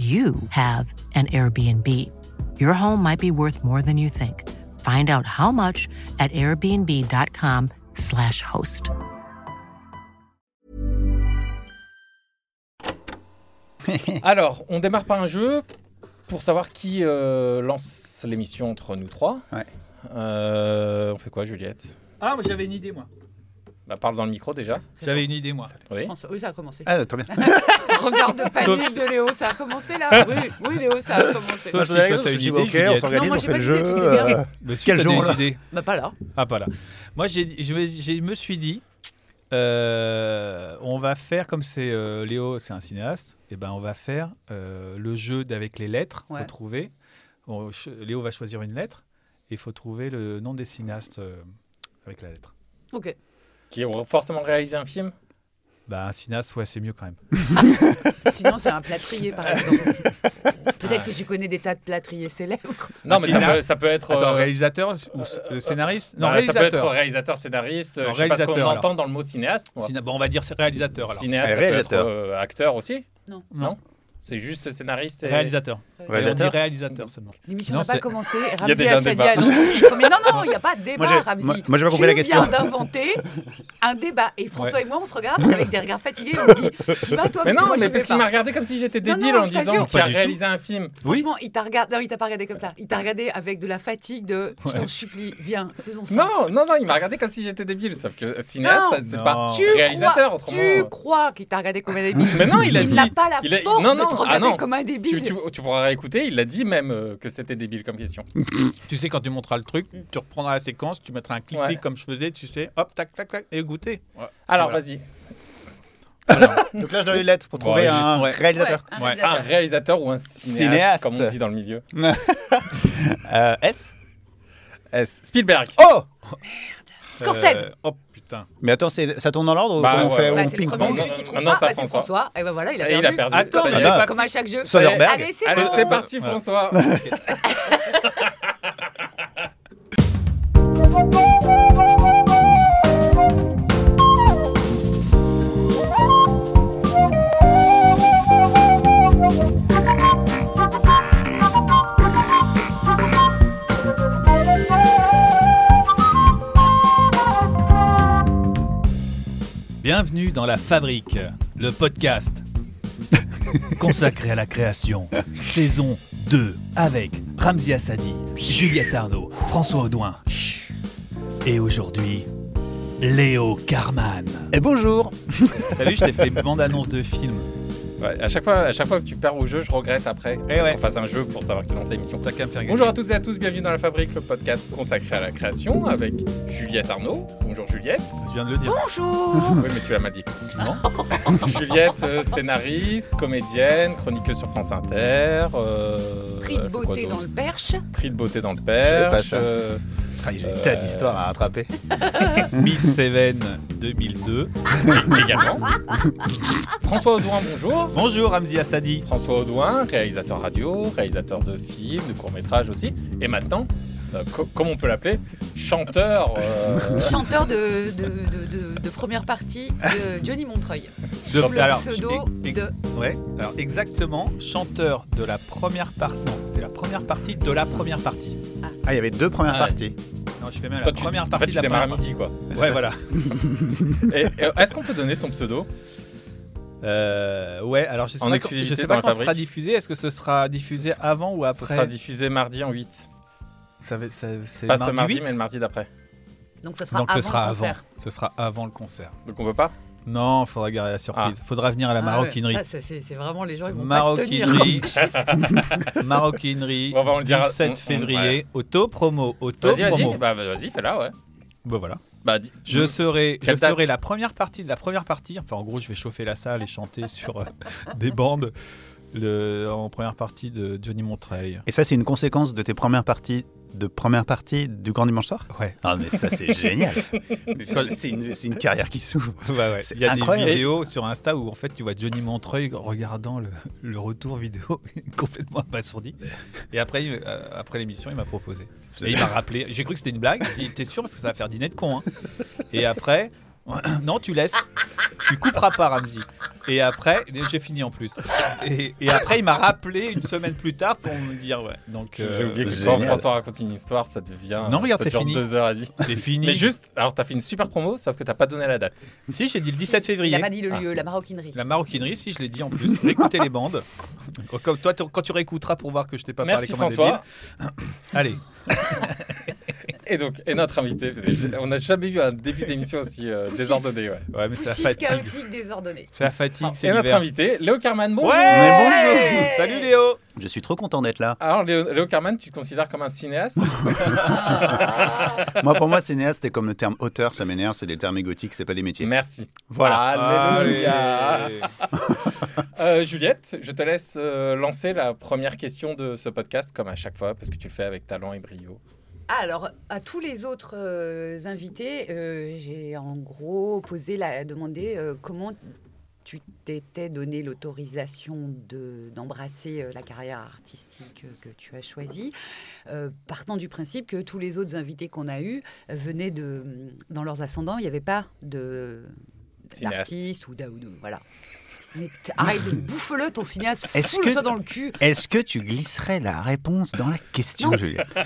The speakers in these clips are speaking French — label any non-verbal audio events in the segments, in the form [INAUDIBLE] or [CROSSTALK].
you have an Airbnb. Your home might be worth more than you think. Find out how much at airbnb.com/slash host. [LAUGHS] Alors, on démarre par un jeu pour savoir qui euh, lance l'émission entre nous trois. Ouais. Euh, on fait quoi, Juliette? Ah, moi j'avais une idée, moi. Bah, Parle dans le micro déjà. J'avais une idée, moi. Oui. Ça a commencé. Ah, très bien. [LAUGHS] Regarde de panique Sauf- de Léo, ça a commencé là [LAUGHS] Oui, oui Léo, ça a commencé. Sauf si Moi, je toi, t'as une idée, ok, on s'organise, on j'ai fait pas le d'idée, jeu. bien. euh, Mais si Quel jour. Bah pas là. Ah, pas là. Moi, j'ai, je, me- suis dit, euh, on va faire, comme c'est euh, Léo, c'est un cinéaste, et ben on va faire euh, le jeu d'avec les lettres. Il Ouais. faut trouver. Léo va choisir une lettre, et il faut trouver le nom des cinéastes euh, avec la lettre. Ok. Qui ont forcément réalisé un film Bah, un cinéaste, ouais, c'est mieux quand même. [LAUGHS] Sinon, c'est un plâtrier par exemple. [LAUGHS] Peut-être que tu connais des tas de plâtriers célèbres. Non, mais ça peut, ça peut être. Attends, euh, réalisateur ou s- euh, scénariste? Non, bah, Ça peut être réalisateur. réalisateur, scénariste. Non, je sais pas ce qu'on réalisateur, entend dans le mot cinéaste. Ciné- bon, on va dire c'est réalisateur alors. Cinéaste, Allez, ça peut réalisateur. être euh, acteur aussi? Non? Non C'est juste scénariste et... Réalisateur. Réalisateur. On dit réalisateur seulement. L'émission Non, n'a pas commencé. Ramzi a non, mais [LAUGHS] non, non, il n'y a pas de débat, Moi, Ramzi. moi- moi, j'ai pas compris tu la question. viens d'inventer [LAUGHS] un débat. Et François et moi, on se regarde avec des regards fatigués. On se dit, tu vas toi Mais non, moi, mais parce vais qu'il m'a regardé comme si j'étais Non, débile non, en je disant qu'il a du tout. réalisé un film. Franchement, il t'a regardé. Non, il t'a pas regardé comme ça. Il t'a regardé avec de la fatigue de. Je t'en supplie, viens, faisons ça. Non, non, non, il m'a regardé comme si j'étais débile. Sauf que cinéaste, Non. c'est Non. pas Tu réalisateur, tu crois qu'il t'a regardé comme un débile? Mais non, il a dit. n'a pas la il force te ah regarder non. comme un Tu, débile. tu, tu pourras réécouter, il a dit même euh, que c'était débile comme question. [LAUGHS] Tu sais, quand tu montreras le truc, tu reprendras la séquence, tu mettras un clic-clic Ouais. comme je faisais, tu sais, hop, tac, tac, tac, et goûter. Ouais. Alors, Voilà. vas-y. [LAUGHS] Donc là, je dois une lettre pour trouver un ouais. réalisateur. un Ouais. Un réalisateur. réalisateur ou un cinéaste, Cinéaste. comme on dit dans le milieu. [LAUGHS] Euh, S S. Spielberg. Oh Scorsese. Euh, oh putain. Mais attends, ça tourne dans l'ordre ou Bah, on ouais, fait Bah, on ping pong. pas, ça, bah, c'est François. François. Et ben voilà, il a Et il perdu. a perdu. Attends, Comme à chaque jeu. Soderbergh. Allez, c'est parti. François. [LAUGHS] [LAUGHS] dans La Fabrique, le podcast [LAUGHS] consacré à la création. Saison 2 avec Ramzi Assadi, Juliette Arnaud, François Audouin. Et aujourd'hui, Léo Carman. Et bonjour T'as vu, je t'ai fait bande-annonce de film. Ouais, à, chaque fois, à chaque fois que tu perds au jeu, je regrette après Eh ouais. qu'on fasse un jeu pour savoir qui lance l'émission. T'as qu'à me faire gagner. Bonjour à toutes et à tous, bienvenue dans La Fabrique, le podcast consacré à la création avec Juliette Arnaud. Bonjour Juliette. Je viens de le dire. Bonjour. Oui, mais tu l'as mal dit. Non [LAUGHS] Juliette, euh, scénariste, comédienne, chroniqueuse sur France Inter. euh, Prix de beauté dans le perche. Prix de beauté dans le perche. Euh, Ah, J'ai des tas d'histoires à rattraper. [LAUGHS] Miss Seven 2002. [LAUGHS] également. François Audouin, bonjour. Bonjour Ramzi Assadi. François Audouin, réalisateur radio, réalisateur de films, de courts-métrages aussi. Et maintenant, euh, co- comme on peut l'appeler, chanteur. euh, Chanteur de, de, de, de- de première partie de Johnny Montreuil. De- le alors, pseudo e- e- de... Ouais, alors exactement, chanteur de la première partie. Non, c'est la première partie de la première partie. Ah, il y avait deux premières Ah ouais. parties. Non, je fais même toi, la tu- première en fait, partie de la première midi, quoi. partie. Ouais, voilà. [LAUGHS] Et, et Est-ce qu'on peut donner ton pseudo Euh, ouais, alors je sais En pas, je sais pas quand ce sera diffusé. Est-ce que ce sera diffusé avant ou Ce après? sera diffusé mardi en 8. Ça va- ça- c'est Pas mardi ce mardi, 8? mais le mardi d'après. Donc ça sera Donc avant ce sera le avant. concert. Ce sera avant le concert. Donc on peut pas? Non, faudra garder la surprise. Faudra venir à la Ah ouais, maroquinerie. ça, c'est- vraiment les gens, ils vont pas se tenir. Maroquinerie. [LAUGHS] [LAUGHS] maroquinerie. Bon, bah, on le dira- 17 on- on- février. ouais. Auto promo. Auto Vas-y, promo. vas-y. Bah, vas-y, fais-la, ouais. Bah voilà. Bah, Je serai, je ferai la première partie de la première partie. Enfin, en gros, je vais chauffer la salle et chanter sur euh, [LAUGHS] des bandes le, en première partie de Johnny Montreuil. Et ça, c'est une conséquence de tes premières parties, de première partie du Grand Dimanche Soir Ouais. Ah, mais ça, c'est [LAUGHS] génial. C'est une, carrière qui s'ouvre. Ouais. Il y a incroyable. des vidéos sur Insta où en fait tu vois Johnny Montreuil regardant le, le retour vidéo [LAUGHS] complètement abasourdi. Et après, euh, après l'émission, il m'a proposé. Et il m'a rappelé. J'ai cru que c'était une blague. T'es sûr parce que ça va faire dîner de con. hein. Et après, [LAUGHS] non, tu laisses. Tu couperas pas, Ramzi. Et après, j'ai fini en plus. Et, et après, il m'a rappelé une semaine plus tard pour me dire ouais. Donc J'ai euh, oublié que génial. quand François raconte une histoire, ça devient. Non, regarde, c'est fini. deux heures et demie. c'est fini. Mais juste, alors t'as fait une super promo, sauf que t'as pas donné la date. si j'ai dit le 17 Il février. n'a pas dit le Ah. lieu, la maroquinerie. La maroquinerie, si je l'ai dit en plus. Réécoutez les bandes. Comme toi, quand tu réécouteras pour voir que je t'ai pas Merci parlé comme François. un débile. [CLEARS THROAT] Allez. Et donc, et notre invité, parce que j'ai- on n'a jamais eu un début d'émission aussi euh, Poussif. désordonné. Ouais. Ouais, mais c'est la Poussif, fatigue. chaotique, désordonné. C'est la fatigue, c'est Et notre l'hiver. invité, Léo Carman, bonjour. Ouais Mais bonjour. Salut Léo Je suis trop content d'être là. Alors, Léo, Léo Carman, tu te considères comme un cinéaste? [LAUGHS] Moi, pour moi, cinéaste, c'est comme le terme auteur, ça m'énerve, c'est des termes égotiques, c'est pas des métiers. Merci. Voilà. Alléluia. Allez. Euh, Juliette, je te laisse euh, lancer la première question de ce podcast, comme à chaque fois, parce que tu le fais avec talent et brio. Alors, à tous les autres euh, invités, euh, j'ai en gros posé la demandé euh, comment tu t'étais donné l'autorisation de- d'embrasser la carrière artistique que tu as choisie, partant du principe que tous les autres invités qu'on a eus venaient de... Dans leurs ascendants, il n'y avait pas de d'artiste ou ou de- Voilà. Mais arrête de bouffe-le, ton cinéaste, que- dans le cul. Est-ce que tu glisserais la réponse dans la question, Non. Julien Eh,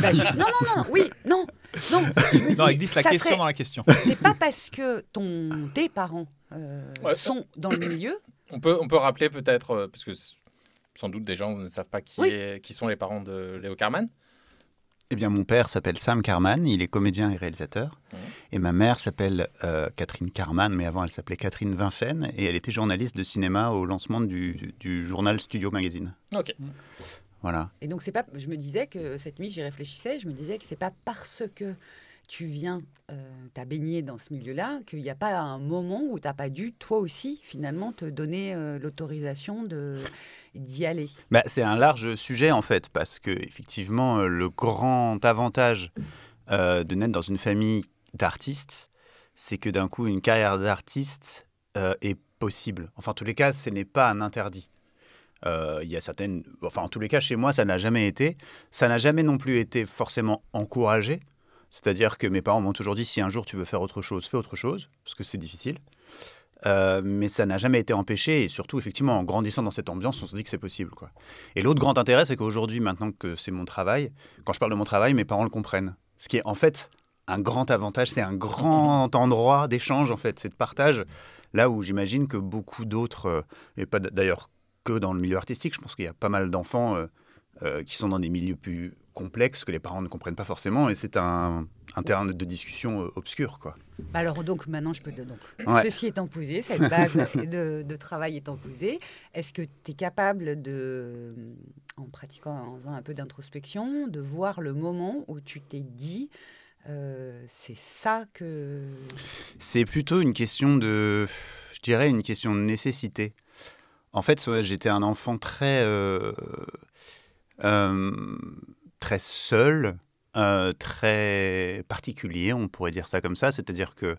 bah, Non, non, non, oui, non, non. je me Non, dis, il glisse la question serait- dans la question. C'est pas parce que ton, tes parents euh, Ouais. sont dans le milieu. On peut, on peut rappeler peut-être, euh, parce que sans doute des gens ne savent pas qui, Oui. est- qui sont les parents de Léo Carman. Eh bien, mon père s'appelle Sam Carman, il est comédien et réalisateur. Et ma mère s'appelle euh, Catherine Carman, mais avant elle s'appelait Catherine Vinfen, et elle était journaliste de cinéma au lancement du, du journal Studio Magazine. Ok. Voilà. Et donc c'est pas. Je me disais que cette nuit, j'y réfléchissais. Je me disais que c'est pas parce que tu viens, euh, baigné dans ce milieu-là, qu'il n'y a pas un moment où t'as pas dû toi aussi finalement te donner euh, l'autorisation de d'y aller. Bah, c'est un large sujet en fait, parce que effectivement, euh, le grand avantage euh, de naître dans une famille d'artistes, c'est que d'un coup, une carrière d'artiste est possible. Enfin, en tous les cas, ce n'est pas un interdit. Y a certaines, enfin, en tous les cas, chez moi, ça n'a jamais été. Ça n'a jamais non plus été forcément encouragé. C'est-à-dire que mes parents m'ont toujours dit si un jour tu veux faire autre chose, fais autre chose, parce que c'est difficile. Euh, mais ça n'a jamais été empêché et surtout effectivement en grandissant dans cette ambiance on se dit que c'est possible. Et l'autre grand intérêt c'est qu'aujourd'hui maintenant que c'est mon travail, quand je parle de mon travail mes parents le comprennent. Ce qui est en fait un grand avantage, c'est un grand endroit d'échange en fait, c'est de partage là où j'imagine que beaucoup d'autres euh, et pas d'ailleurs que dans le milieu artistique, je pense qu'il y a pas mal d'enfants euh, qui sont dans des milieux plus complexes que les parents ne comprennent pas forcément et c'est un, un terrain de discussion euh, obscur quoi. Bah Alors donc maintenant je peux te donc Ouais. ceci étant posé, cette base [LAUGHS] de, de travail étant posée, est-ce que tu es capable de en pratiquant en faisant un peu d'introspection, de voir le moment où tu t'es dit euh, c'est ça que C'est plutôt une question de, je dirais, une question de nécessité. En fait, j'étais un enfant très, euh, euh, très seul, euh, très particulier, on pourrait dire ça comme ça. C'est-à-dire que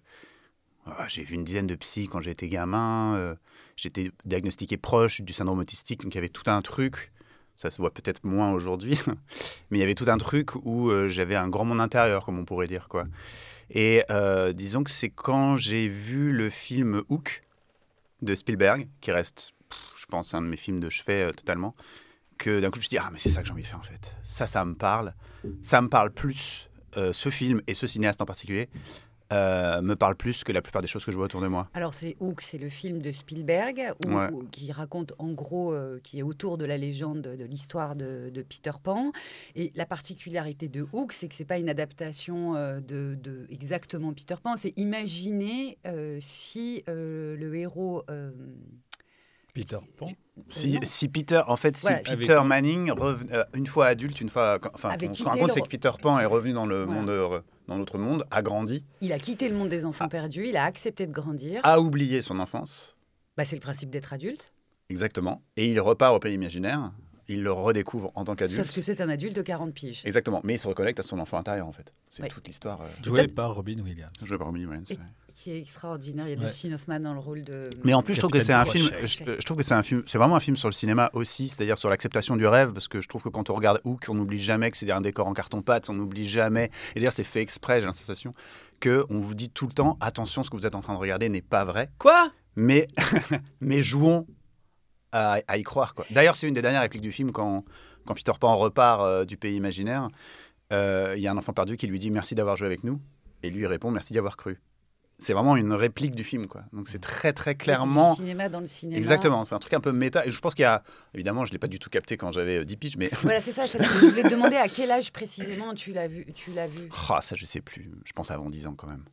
ah, j'ai vu une dizaine de psy quand j'étais gamin. euh, j'étais diagnostiqué proche du syndrome autistique, donc il y avait tout un truc. Ça se voit peut-être moins aujourd'hui, [LAUGHS] mais il y avait tout un truc où euh, j'avais un grand monde intérieur, comme on pourrait dire. quoi. Et disons que c'est quand j'ai vu le film Hook de Spielberg, qui reste, je pense, un de mes films de chevet totalement, que d'un coup je me suis dit, ah mais c'est ça que j'ai envie de faire en fait. Ça, ça me parle. Ça me parle plus, euh, ce film et ce cinéaste en particulier, euh, me parle plus que la plupart des choses que je vois autour de moi. Alors c'est Hook, c'est le film de Spielberg où- Ouais. où- qui raconte en gros, euh, qui est autour de la légende de, l'histoire de, de Peter Pan. Et la particularité de Hook, c'est que c'est pas une adaptation euh, de, de exactement Peter Pan. C'est imaginer si le héros Peter Pan. Si, Peter, en fait, si. Peter Avec- Manning, euh, une fois adulte, une fois, enfin, on se rend compte, le c'est que Peter Pan est revenu dans le Voilà. monde, euh, dans notre monde, a grandi, il a quitté le monde des enfants Ah. perdus, il a accepté de grandir. a oublié son enfance, Bah, c'est le principe d'être adulte. exactement, et il repart au pays imaginaire. Il le redécouvre en tant qu'adulte. Sauf que c'est un adulte de 40 piges. Exactement, mais il se reconnecte à son enfant intérieur en fait. C'est toute l'histoire. euh, Joué par Robin Williams. jouée par Robin Williams. Et- ouais. Qui est extraordinaire. Il y a Ouais. Dustin Hoffman dans le rôle de. Mais en plus, je trouve que c'est un film. Je, trouve que c'est un film. C'est vraiment un film sur le cinéma aussi, c'est-à-dire sur l'acceptation du rêve, parce que je trouve que quand on regarde Hook, on n'oublie jamais que c'est un décor en carton-pâte, on n'oublie jamais. Et d'ailleurs, c'est fait exprès. J'ai la sensation que on vous dit tout le temps attention, ce que vous êtes en train de regarder n'est pas vrai. Quoi? Mais [LAUGHS] mais jouons à, à y croire. quoi. D'ailleurs, c'est une des dernières répliques du film quand quand Peter Pan repart euh, du pays imaginaire. euh, Il y a un enfant perdu qui lui dit merci d'avoir joué avec nous, et lui il répond merci d'y avoir cru. C'est vraiment une réplique du film, quoi. Donc c'est très très clairement. Du cinéma dans le cinéma. Exactement, c'est un truc un peu méta. Et je pense qu'il y a. Évidemment, je ne l'ai pas du tout capté quand j'avais euh, 10 piges, mais. Voilà, c'est ça. Je voulais te demander à quel âge précisément tu l'as vu. Tu l'as vu? Ah, ça, je sais plus. Je pense avant 10 ans quand même.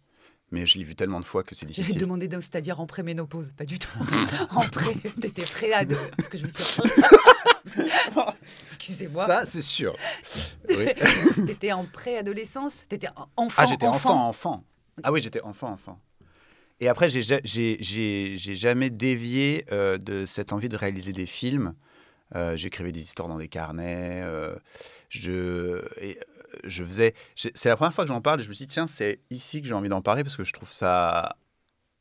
Mais je l'ai vu tellement de fois que c'est difficile. demander, donc, c'est-à-dire en préménopause, pas du tout. [LAUGHS] en pré, t'étais prêt à de... parce que je me suis. [LAUGHS] Excusez-moi. Ça, c'est sûr. Oui. [LAUGHS] T'étais en préadolescence? T'étais en- enfant. Ah, j'étais enfant, enfant. Ah oui, j'étais enfant, enfant. Et après, j'ai ja- j'ai- j'ai j'ai jamais dévié euh, de cette envie de réaliser des films. Euh, J'écrivais des histoires dans des carnets. euh, je, et, je faisais. C'est la première fois que j'en parle. et Je me suis dit, tiens, c'est ici que j'ai envie d'en parler parce que je trouve ça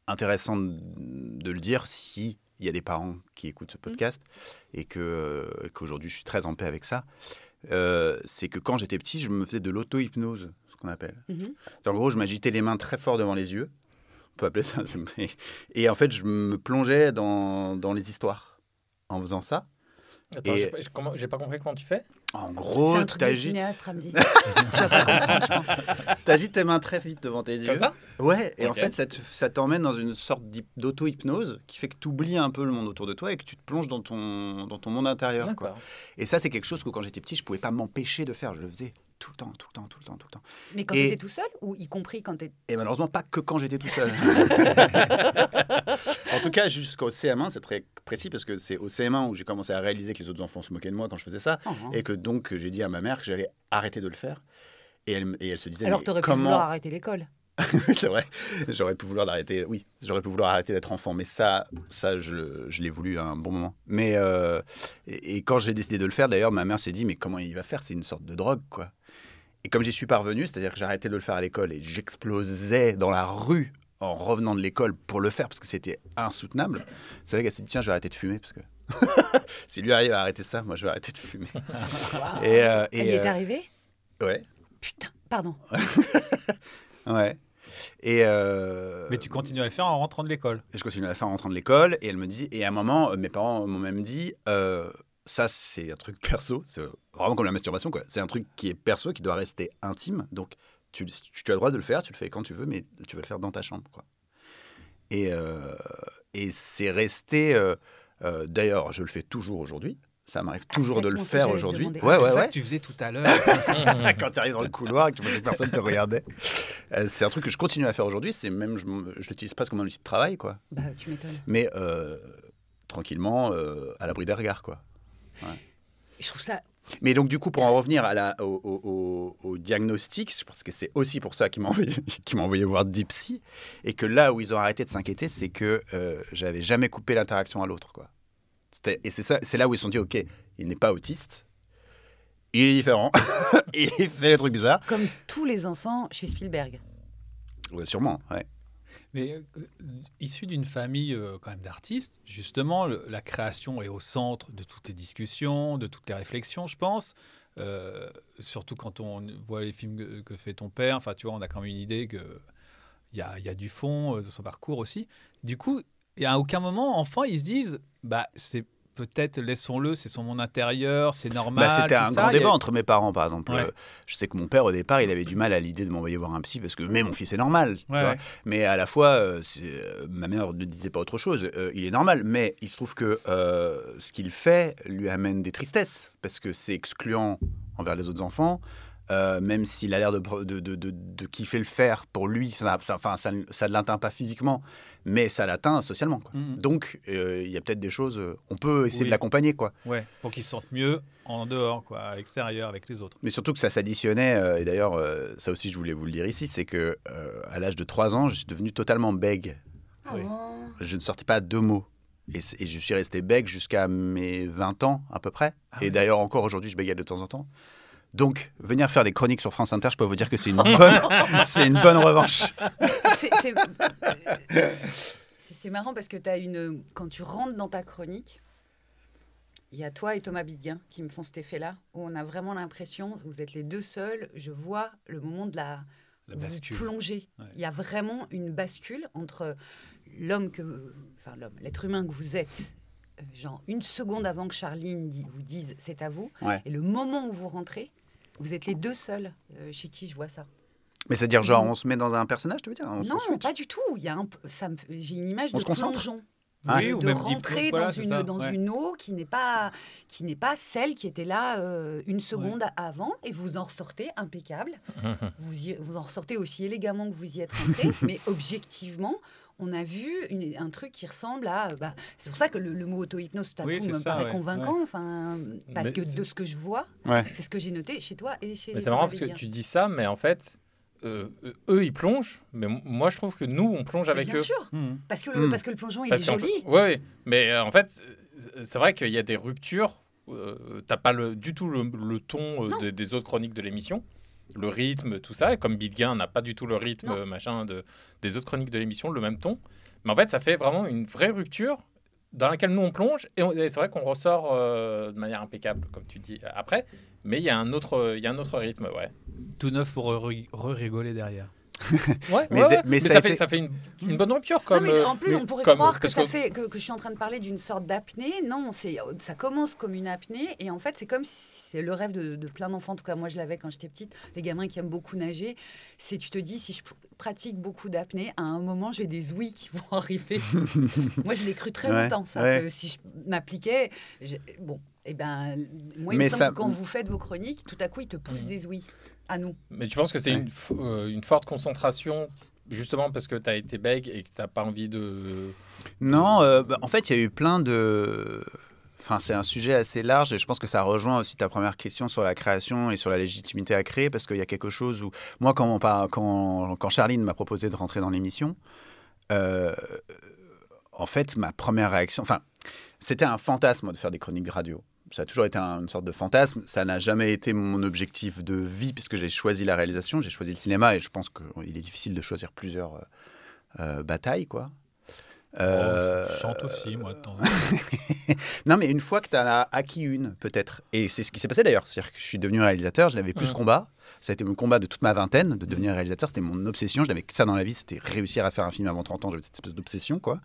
intéressant de, de le dire si il y a des parents qui écoutent ce podcast et que qu'aujourd'hui je suis très en paix avec ça. C'est que quand j'étais petit, je me faisais de l'auto-hypnose, qu'on appelle. Mhm. C'est En gros, je m'agitais les mains très fort devant les yeux. On peut appeler ça. [LAUGHS] mais- Et en fait, je me plongeais dans, dans les histoires en faisant ça. Attends, Et- j'ai pas- j'ai comment- j'ai pas compris comment tu fais. En C'est gros, un truc de t'agites cinéaste, Ramzi. [LAUGHS] tu vas pas comprendre, je pense. t'agites tes mains très vite devant tes yeux. Comme ça? Ouais, et en fait, ça te- ça t'emmène dans une sorte d'auto-hypnose qui fait que tu oublies un peu le monde autour de toi et que tu te plonges dans ton, dans ton monde intérieur. quoi. Et ça, c'est quelque chose que quand j'étais petit, je pouvais pas m'empêcher de faire. Je le faisais tout le temps, tout le temps, tout le temps, tout le temps. Mais quand Et- t'étais tout seul ou y compris quand t'étais. Et malheureusement, pas que quand j'étais tout seul. [LAUGHS] en tout cas, jusqu'au CM1, c'est très précis parce que c'est au CM1 où j'ai commencé à réaliser que les autres enfants se moquaient de moi quand je faisais ça. Oh, Et que donc, j'ai dit à ma mère que j'allais arrêter de le faire. Et elle, et elle se disait, Alors t'aurais pu comment... vouloir arrêter l'école. [LAUGHS] c'est vrai, j'aurais pu vouloir arrêter, oui, j'aurais pu vouloir arrêter d'être enfant, mais ça, ça je, je l'ai voulu à un bon moment. Mais euh, et, et quand j'ai décidé de le faire, d'ailleurs, ma mère s'est dit, mais comment il va faire? C'est une sorte de drogue, quoi. Et comme j'y suis parvenu, c'est-à-dire que j'arrêtais de le faire à l'école et j'explosais dans la rue en revenant de l'école pour le faire parce que c'était insoutenable. C'est là qu'elle s'est dit, tiens, je vais arrêter de fumer parce que [LAUGHS] si lui arrive à arrêter ça, moi je vais arrêter de fumer. [LAUGHS] et, euh, et, Elle est euh, arrivée? ouais, Putain, pardon. ouais. Et euh, Mais tu continues à le faire en rentrant de l'école. Et je continue à la faire en rentrant de l'école. Et elle me dit, et à un moment, euh, mes parents m'ont même dit, euh, ça c'est un truc perso, c'est vraiment comme la masturbation, quoi. C'est un truc qui est perso, qui doit rester intime. Donc tu, tu as le droit de le faire, tu le fais quand tu veux, mais tu vas le faire dans ta chambre, quoi. Et, euh, et c'est resté. D'ailleurs, je le fais toujours aujourd'hui. Ça m'arrive toujours de le faire aujourd'hui. demander. Ouais, c'est ouais, ça ouais. que tu faisais tout à l'heure. [LAUGHS] Quand tu arrives dans le couloir et que tu vois que personne te regardait. Euh, c'est un truc que je continue à faire aujourd'hui. C'est même, je, je l'utilise presque comme un outil de travail, quoi. Bah, tu m'étonnes. mais euh, tranquillement, euh, à l'abri des regards, quoi. Je trouve ça. Mais donc, du coup, pour en revenir à la, au, au- au- diagnostic, je pense que c'est aussi pour ça qu'ils m'ont envoyé, [LAUGHS] qu'ils m'ont envoyé voir Dipsy, et que là où ils ont arrêté de s'inquiéter, c'est que euh, j'avais jamais coupé l'interaction à l'autre, quoi. C'était- Et c'est ça, c'est là où ils se sont dit, ok, il n'est pas autiste, il est différent. [LAUGHS] il fait des trucs bizarres. Comme tous les enfants chez Spielberg. Ouais, sûrement, ouais. Mais euh, issu d'une famille euh, quand même d'artistes, justement, le- la création est au centre de toutes les discussions, de toutes les réflexions, je pense. Euh, surtout quand on voit les films que, que fait ton père, enfin, tu vois, on a quand même une idée que il y a, il y a du fond euh, de son parcours aussi. Du coup, et à aucun moment, enfant, ils se disent, bah, c'est peut-être laissons-le, c'est son monde intérieur, c'est normal. Bah, C'était un ça. grand a- débat entre mes parents, par exemple. Ouais. Euh, je sais que mon père, au départ, il avait du mal à l'idée de m'envoyer voir un psy parce que, mais mon fils est normal. tu Ouais, vois. ouais. Mais à la fois, euh, euh, ma mère ne disait pas autre chose. Euh, il est normal, mais il se trouve que euh, ce qu'il fait lui amène des tristesses parce que c'est excluant envers les autres enfants. Euh, même s'il a l'air de, de, de, de- de kiffer le faire pour lui, ça, ça, enfin, ça, ne- ça ne l'atteint pas physiquement, mais ça l'atteint socialement. quoi. Mhm. Donc, euh, il y a peut-être des choses, euh, on peut essayer Oui. de l'accompagner. quoi. Ouais, pour qu'ils se sentent mieux en dehors, quoi, à l'extérieur, avec les autres. Mais surtout que ça s'additionnait, euh, et d'ailleurs, euh, ça aussi je voulais vous le dire ici, c'est que euh, à l'âge de 3 ans, je suis devenu totalement bègue. Oui. Je ne sortais pas deux mots. Et, je suis resté bègue jusqu'à mes 20 ans à peu près. Ah et d'ailleurs, encore aujourd'hui, je bégaye de temps en temps. Donc, venir faire des chroniques sur France Inter, je peux vous dire que c'est une bonne, [LAUGHS] c'est une bonne revanche. C'est- marrant parce que as une, quand tu rentres dans ta chronique, il y a toi et Thomas Biguin qui me font cet effet-là, où on a vraiment l'impression, vous êtes les deux seuls, je vois le moment de la, La vous bascule. Ouais. Il y a vraiment une bascule entre l'homme que, vous- enfin l'homme, l'être humain que vous êtes, euh, genre une seconde avant que Charline dit- vous dise c'est à vous, Ouais. et le moment où vous rentrez, vous êtes les deux seuls euh, chez qui je vois ça. Mais c'est-à-dire, genre, on se met dans un personnage, tu veux dire On non, pas du tout. Il y a un, peu- ça me, j'ai une image On de plongeon. Ah. Oui, de ou même rentrer voilà, dans, une, ça, dans ouais. une eau qui n'est pas qui n'est pas celle qui était là euh, une seconde avant et vous en ressortez impeccable. [LAUGHS] vous, y- vous en ressortez aussi élégamment que vous y êtes rentré, [LAUGHS] mais objectivement, on a vu une- un truc qui ressemble à. euh, bah, c'est pour ça que le, le mot auto-hypnose tout à Oui, coup me ça, paraît ouais, convaincant. Enfin, parce Mais que de ce que je vois, Ouais. c'est ce que j'ai noté chez toi et chez. Mais c'est marrant parce que tu dis ça, mais en fait, euh, eux, ils plongent, mais moi, je trouve que nous, on plonge avec bien eux. sûr, Mhm. parce que le, Hmm. parce que le plongeon il Parce est joli. ouais, ouais. mais euh, en fait, euh, c'est vrai qu'il y a des ruptures. euh, T'as pas le, du tout le, le ton euh, des autres chroniques de l'émission, le rythme, tout ça. Et comme Bidguin n'a pas du tout le rythme, Non. machin, de, des autres chroniques de l'émission, le même ton. Mais en fait, ça fait vraiment une vraie rupture dans laquelle nous on plonge et, c'est vrai qu'on ressort euh, de manière impeccable, comme tu dis après. Mais il y a un autre, il y a un autre rythme, ouais. Tout neuf pour re- re-rigoler derrière. Ouais, Mais ouais, c'est- ouais. mais Mais, ça été- fait, ça fait une, une bonne rupture. Comme, non, mais euh, en plus, on pourrait comme- croire que, parce ça fait, que, que je suis en train de parler d'une sorte d'apnée. Non, c'est, ça commence comme une apnée. Et en fait, c'est comme si c'est le rêve de, de plein d'enfants. En tout cas, moi, je l'avais quand j'étais petite. Les gamins qui aiment beaucoup nager. C'est, tu te dis, si je pr- pratique beaucoup d'apnée, à un moment, j'ai des ouïes qui vont [LAUGHS] arriver. [LAUGHS] moi, je l'ai cru très Ouais, longtemps, ça. ouais. que si je m'appliquais. Bon, eh ben, moi, il Mais me semble ça- que quand vous faites vos chroniques, tout à coup, ils te poussent Mhm. des ouïes. À nous. Mais tu penses que c'est Ouais. une, f- euh, une forte concentration, justement parce que tu as été bègue et que tu n'as pas envie de. Non, euh, bah, en fait, il y a eu plein de. Enfin, c'est un sujet assez large et je pense que ça rejoint aussi ta première question sur la création et sur la légitimité à créer parce qu'il y a quelque chose où. Moi, quand, on par- quand, quand Charline m'a proposé de rentrer dans l'émission, euh, en fait, ma première réaction. Enfin, c'était un fantasme de faire des chroniques radio. Ça a toujours été un- une sorte de fantasme. Ça n'a jamais été mon objectif de vie puisque j'ai choisi la réalisation, j'ai choisi le cinéma et je pense qu'il est difficile de choisir plusieurs euh, euh, batailles, quoi. Euh, Oh, je chante aussi, moi, de temps [LAUGHS] non, mais une fois que tu en as acquis une, peut-être, et c'est ce qui s'est passé d'ailleurs, c'est-à-dire que je suis devenu réalisateur, je n'avais plus ce Mhm. combat, ça a été mon combat de toute ma vingtaine, de devenir réalisateur, c'était mon obsession, je n'avais que ça dans la vie, c'était réussir à faire un film avant 30 ans, j'avais cette espèce d'obsession, quoi.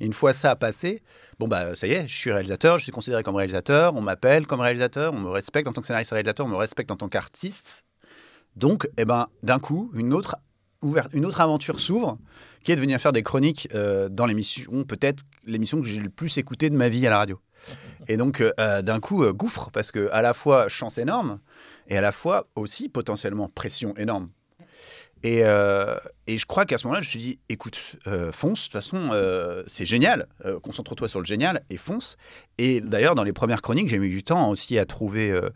Et une fois ça a passé, bon bah ça y est, je suis réalisateur, je suis considéré comme réalisateur, on m'appelle comme réalisateur, on me respecte en tant que scénariste réalisateur, on me respecte en tant qu'artiste. Donc, eh ben, d'un coup, une autre, ouverte, une autre aventure s'ouvre, qui est de venir faire des chroniques euh, dans l'émission, peut-être l'émission que j'ai le plus écoutée de ma vie à la radio. Et donc, euh, euh, d'un coup, euh, gouffre, parce que à la fois chance énorme, et à la fois aussi potentiellement pression énorme. Et, euh, et je crois qu'à ce moment-là, je me suis dit, écoute, euh, fonce, de toute façon, euh, c'est génial, euh, concentre-toi sur le génial et fonce. Et d'ailleurs, dans les premières chroniques, j'ai mis du temps aussi à trouver euh,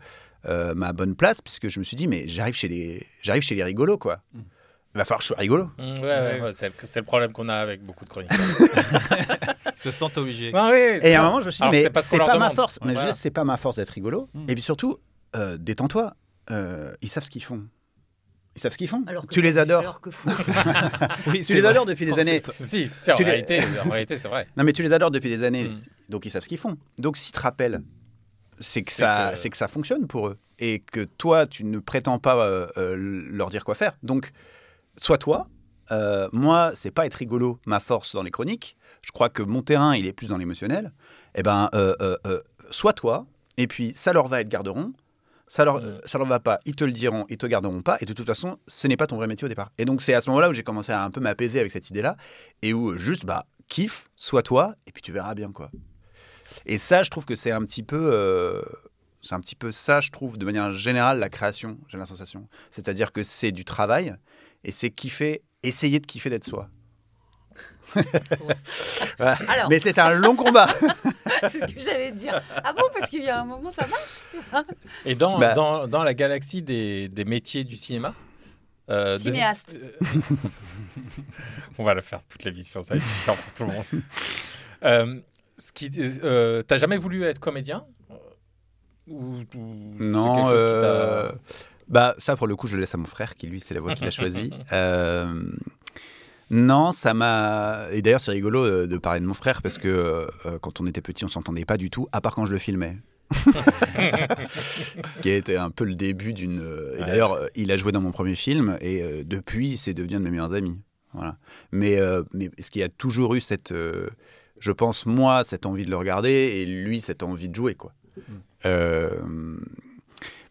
euh, ma bonne place, puisque je me suis dit, mais j'arrive chez les, j'arrive chez les rigolos, quoi. Il va falloir que je sois rigolo. Mmh, ouais, ouais, c'est le problème qu'on a avec beaucoup de chroniques. [LAUGHS] Se sentent obligés. Ah oui, Et à un moment, je me suis dit, mais c'est pas ma force. Mais Voilà. je c'est pas ma force d'être rigolo. Mm. Et puis surtout, euh, détends-toi. Euh, ils savent ce qu'ils font. Ils savent ce qu'ils font. Alors que tu les adores. Alors que fou. [LAUGHS] Oui, Tu les vrai. adores depuis des sait années. Si, c'est en les- réalité, en réalité, c'est vrai. Non, mais tu les adores depuis des années. Mm. Donc ils savent ce qu'ils font. Donc s'ils te rappellent, c'est que, C'est ça, que- c'est que ça fonctionne pour eux. Et que toi, tu ne prétends pas euh, euh, leur dire quoi faire. Donc, sois toi. Euh, moi, c'est pas être rigolo ma force dans les chroniques. Je crois que mon terrain, il est plus dans l'émotionnel. Eh ben, euh, euh, euh, sois toi. Et puis, ça leur va, ils te garderont. Ça leur, euh, ça leur va pas, ils te le diront, ils te garderont pas. Et de toute façon, ce n'est pas ton vrai métier au départ. Et donc, c'est à ce moment-là où j'ai commencé à un peu m'apaiser avec cette idée-là. Et où euh, juste, bah, kiffe, sois toi. Et puis, tu verras bien, quoi. Et ça, je trouve que c'est un petit peu. c'est un petit peu ça, je trouve, de manière générale, la création, j'ai la sensation. C'est-à-dire que c'est du travail et c'est kiffer, essayer de kiffer d'être soi. [LAUGHS] Voilà. Alors- Mais c'est un long combat. [LAUGHS] c'est ce que j'allais dire. Ah bon, parce qu'il y a un moment, ça marche. Et dans, Bah. dans, dans la galaxie des, des métiers du cinéma euh, Cinéaste. euh, [LAUGHS] On va le faire toute l'émission, ça va être pour tout le monde. Euh, ce qui, euh, T'as jamais voulu être comédien? Ou, ou c'est Non, quelque chose qui t'a- bah ça pour le coup je le laisse à mon frère qui lui c'est la voie qu'il a choisie. [LAUGHS] Euh, non, ça m'a et d'ailleurs c'est rigolo euh, de parler de mon frère parce que euh, quand on était petit on s'entendait pas du tout à part quand je le filmais. [LAUGHS] Ce qui a été un peu le début d'une. Et Ouais. d'ailleurs, il a joué dans mon premier film et euh, depuis, c'est devenu un de mes meilleurs amis. Voilà. Mais, euh, mais ce qui a toujours eu cette, je pense moi, cette envie de le regarder et lui cette envie de jouer quoi. Euh,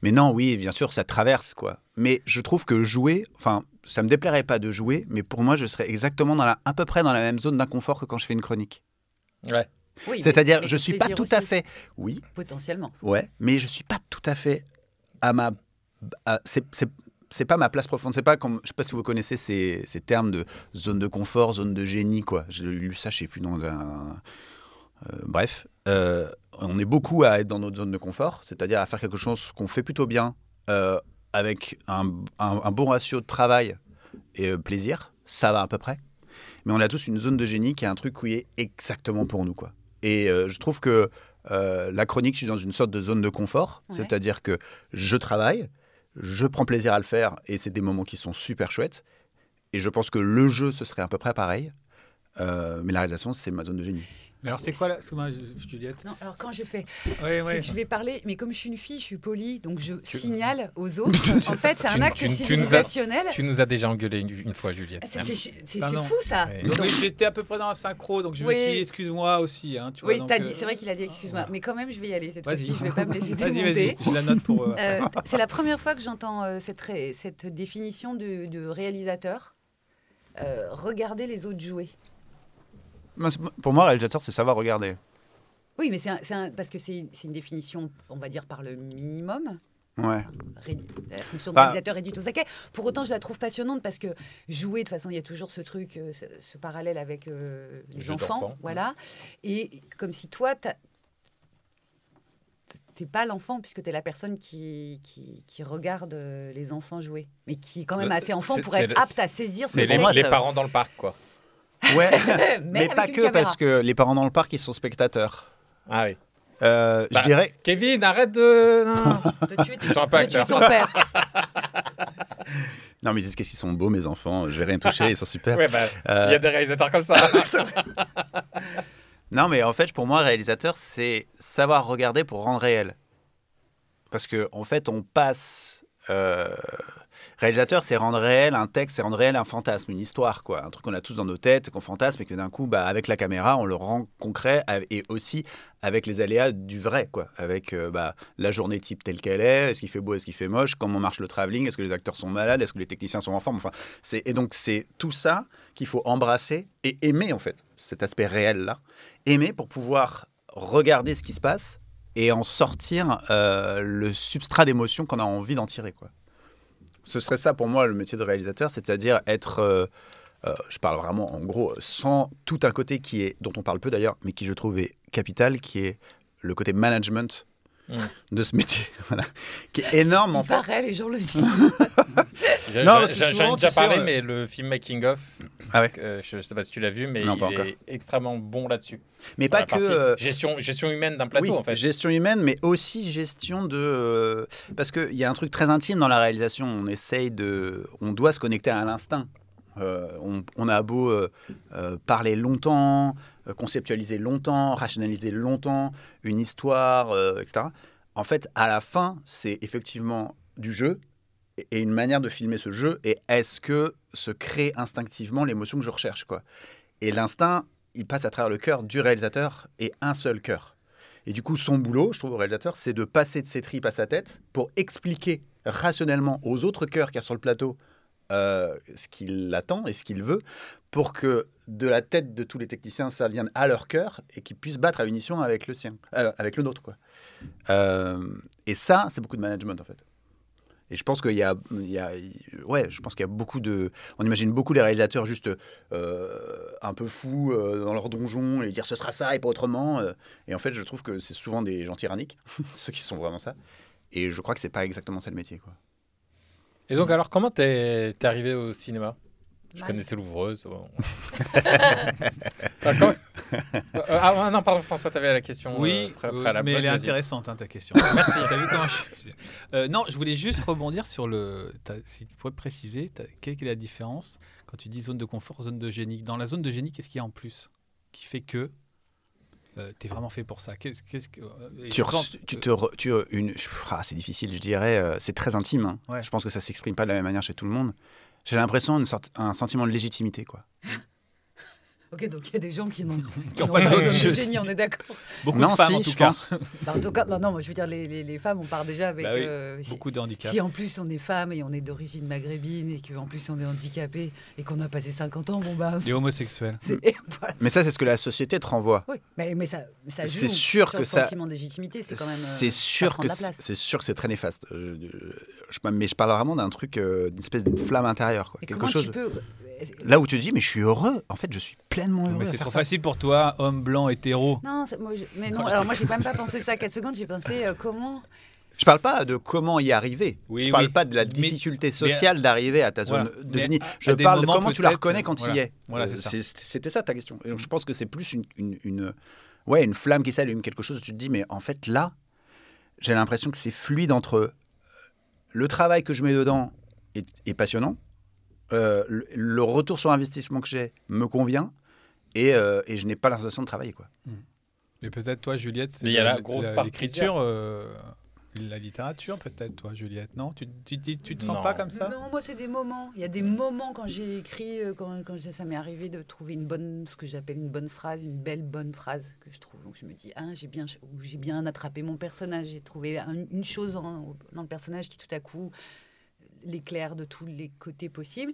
mais non, oui, bien sûr, ça traverse quoi. Mais je trouve que jouer, enfin, ça me déplairait pas de jouer, mais pour moi, je serais exactement dans la, à peu près dans la même zone d'inconfort que quand je fais une chronique. Ouais. Oui, C'est-à-dire, je suis pas tout à fait, oui, Potentiellement. Ouais, mais je suis pas tout à fait à ma. à- c'est, c'est, c'est pas ma place profonde. C'est pas comme. Je sais pas si vous connaissez ces, ces termes de zone de confort, zone de génie, quoi. J'ai lu ça, je sais plus, dans un. euh, bref, euh, on est beaucoup à être dans notre zone de confort, c'est-à-dire à faire quelque chose qu'on fait plutôt bien, euh, avec un, un- un bon ratio de travail et euh, plaisir. Ça va à peu près. Mais on a tous une zone de génie qui est un truc qui est exactement pour nous, quoi. Et euh, je trouve que la chronique, je suis dans une sorte de zone de confort, Ouais. c'est-à-dire que je travaille, je prends plaisir à le faire, et c'est des moments qui sont super chouettes. Et je pense que le jeu, ce serait à peu près pareil. Mais la réalisation, c'est ma zone de génie. Mais alors, c'est quoi, là Excuse-moi, Juliette. Non, alors quand je fais, oui. que je vais parler, mais comme je suis une fille, je suis polie, donc je signale aux [LAUGHS] autres. en fait, c'est un acte tu- tu nous as- civilisationnel. Tu nous as déjà engueulé une, une fois, Juliette. Ah, C'est fou ça. Ouais. Donc, j'étais à peu près dans la synchro, donc je me suis dit, excuse-moi aussi. Hein, tu vois, Oui, euh, dit, c'est vrai qu'il a dit excuse-moi, mais quand même je vais y aller cette fois-ci, je vais pas me laisser [LAUGHS] démonter. je la note pour. euh, Euh, c'est la première fois que j'entends euh, cette, définition de, de réalisateur. Euh, regarder les autres jouer. Pour moi, réalisateur, c'est savoir regarder. Oui, mais c'est parce que c'est une définition, on va dire, par le minimum. Ouais. La fonction de Bah. réalisateur réduite au saquet. Pour autant, je la trouve passionnante parce que jouer, de toute façon, il y a toujours ce truc, euh, ce, ce parallèle avec euh, les enfants. Voilà. Et comme si toi, t'es pas l'enfant puisque tu es la personne qui, qui, qui regarde euh, les enfants jouer. Mais qui est quand même Le- assez enfant pour être apte à saisir ce C'est que les, les parents dans le parc, quoi. Ouais. [LAUGHS] mais, [LAUGHS] pas que, caméra. parce que les parents dans le parc, ils sont spectateurs. Ah oui. Euh, Bah, je dirais. Kevin, arrête de. Non. [LAUGHS] De tuer, Ils sont de tuer son père. Non, mais ils disent qu'est-ce qu'ils sont beaux, mes enfants. Je vais rien toucher, ils sont super. Ouais, bah, il Euh, y a des réalisateurs comme ça. Non, mais en fait, pour moi, réalisateur, c'est savoir regarder pour rendre réel. Parce que en fait, on passe. euh, Réalisateur, c'est rendre réel un texte, c'est rendre réel un fantasme, une histoire, quoi. Un truc qu'on a tous dans nos têtes, qu'on fantasme, et que d'un coup, bah, avec la caméra, on le rend concret, et aussi avec les aléas du vrai, quoi. Avec euh, bah, la journée type telle qu'elle est, est-ce qu'il fait beau, est-ce qu'il fait moche, comment marche le travelling, est-ce que les acteurs sont malades, est-ce que les techniciens sont en forme, enfin. c'est- Et donc, c'est tout ça qu'il faut embrasser et aimer, en fait, cet aspect réel-là. Aimer pour pouvoir regarder ce qui se passe et en sortir euh, le substrat d'émotion qu'on a envie d'en tirer, quoi. Ce serait ça pour moi le métier de réalisateur, c'est-à-dire être, euh, euh, je parle vraiment en gros, sans tout un côté qui est, dont on parle peu d'ailleurs, mais qui je trouve est capital, qui est le côté management Mm. de ce métier, [LAUGHS] voilà, qui est énorme en Il fait. paraît, les gens le disent. [LAUGHS] J'en ai déjà parlé, euh, mais le film Making of, Ah ouais. euh, je sais pas si tu l'as vu, mais Non, il est encore. extrêmement bon là-dessus. Mais pas que euh, gestion, gestion humaine d'un plateau oui, en fait. gestion humaine, mais aussi gestion de parce qu'il y a un truc très intime dans la réalisation. On essaye de, on doit se connecter à l'instinct. Euh, on, a beau euh, euh, parler longtemps, conceptualiser longtemps, rationaliser longtemps une histoire, etc. En fait, à la fin, c'est effectivement du jeu et- et une manière de filmer ce jeu. Et est-ce que se crée instinctivement l'émotion que je recherche, quoi Et l'instinct, il passe à travers le cœur du réalisateur et un seul cœur. Et du coup, son boulot, je trouve, au réalisateur, c'est de passer de ses tripes à sa tête pour expliquer rationnellement aux autres cœurs qu'il y a sur le plateau euh, ce qu'il attend et ce qu'il veut, pour que de la tête de tous les techniciens, ça vienne à leur cœur et qu'ils puissent battre à l'unisson avec le sien, euh, avec le nôtre, quoi. Euh, et ça, c'est beaucoup de management, en fait. Et je pense qu'il y a, il y ouais, je pense qu'il y a beaucoup de, on imagine beaucoup les réalisateurs juste un peu fous dans leur donjon et dire ce sera ça et pas autrement. Et en fait, je trouve que c'est souvent des gens tyranniques, [LAUGHS] ceux qui sont vraiment ça. Et je crois que c'est pas exactement ça le métier, quoi. Et donc, alors, comment t'es es arrivé au cinéma? Je Mal. connaissais l'ouvreuse. [LAUGHS] Ah, quand- ah non, pardon, François, t'avais la question. Oui, euh, pré- préalable. mais elle est intéressante hein, ta question. [LAUGHS] Merci. T'as vu comment je... Euh, non, je voulais juste rebondir sur le. Si tu pourrais préciser, quelle est la différence quand tu dis zone de confort, zone de génie? Dans la zone de génie, qu'est-ce qu'il y a en plus? Qui fait que euh, t'es vraiment fait pour ça Qu'est-ce qu'est-ce que euh, Tu, re- tu euh, te re- tu, une, ah, c'est difficile, je dirais. euh, c'est très intime. hein. Ouais. Je pense que ça s'exprime pas de la même manière chez tout le monde. J'ai l'impression d'une sorte, un sentiment de légitimité, quoi. [LAUGHS] Ok, donc il y a des gens qui n'ont [LAUGHS] pas de génie, on est d'accord. beaucoup non, de femmes si, en tout je cas. pense. [LAUGHS] Bah, en tout cas, bah non, moi, je veux dire, les, les, les femmes, on part déjà avec. Bah oui, euh, si- Beaucoup de handicap. Si en plus on est femme et on est d'origine maghrébine et qu'en plus on est handicapé et qu'on a passé 50 ans, bon bah. Et homosexuels. c'est- voilà. [LAUGHS] Mais ça, c'est ce que la société te renvoie. Oui, mais, mais ça, ça joue C'est sûr sur que le ça- sentiment de légitimité, c'est quand même. euh, C'est sûr que c'est place. c'est sûr que c'est très néfaste. Je- je- mais je parle vraiment d'un truc, euh, d'une espèce d'une flamme intérieure, quoi. Et Quelque comment chose. tu peux. Là où tu te dis, mais je suis heureux. En fait, je suis pleinement heureux. Mais c'est trop ça. facile pour toi, homme blanc hétéro. Non, c'est- moi, je- mais non, alors moi j'ai même pas pensé ça 4 secondes, j'ai pensé euh, comment. Je parle pas de comment y arriver. Oui, je parle oui. pas de la Mais- difficulté sociale d'arriver à ta zone Voilà. de génie. Je parle de comment tu la reconnais quand voilà. il y est. Voilà, Euh, c'est ça. c'est- C'était ça ta question. Et donc, je pense que c'est plus une, une, une- ouais, une flamme qui s'allume, quelque chose où tu te dis, mais en fait, là, j'ai l'impression que c'est fluide entre le travail que je mets dedans est, est passionnant, euh, le, le retour sur investissement que j'ai me convient, et, euh, et je n'ai pas la sensation de travailler. Quoi. Mais peut-être toi, Juliette, c'est Mais il y a la grosse part l'écriture, euh, la littérature, peut-être toi, Juliette. Non, tu, tu, tu, tu te sens Non. pas comme ça? Non, moi c'est des moments. Il y a des moments quand j'ai écrit, quand, quand ça m'est arrivé de trouver une bonne, ce que j'appelle une bonne phrase, une belle bonne phrase que je trouve. Donc je me dis, ah, j'ai bien, ou j'ai bien attrapé mon personnage, j'ai trouvé un- une chose en- dans le personnage qui tout à coup l'éclaire de tous les côtés possibles.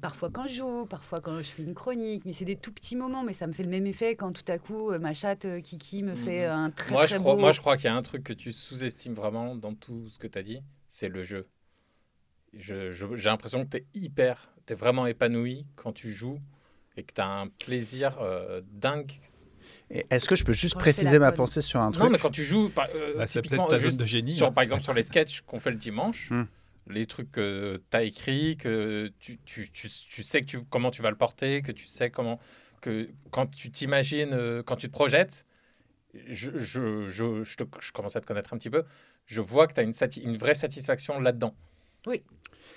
Parfois quand je joue, parfois quand je fais une chronique, mais c'est des tout petits moments, mais ça me fait le même effet quand tout à coup euh, ma chatte euh, Kiki me fait un très Moi, très je crois, beau. moi, je crois qu'il y a un truc que tu sous-estimes vraiment dans tout ce que tu as dit, c'est le jeu. Je- je- J'ai l'impression que tu es hyper, tu es vraiment épanoui quand tu joues et que tu as un plaisir euh, dingue. Est-ce que je peux juste Quand je préciser ma pensée sur un truc Non, mais quand tu joues, par- euh, Bah, C'est peut-être ta juste zone de génie. sur, hein. par exemple, sur les sketchs qu'on fait le dimanche, Hmm. Les trucs que tu as écrits, que tu, tu, tu, tu sais comment tu vas le porter, que tu sais comment. que quand tu t'imagines, euh, quand tu te projettes, je, je, je, je, commence à te connaître un petit peu, je vois que tu as une, vraie satisfaction là-dedans.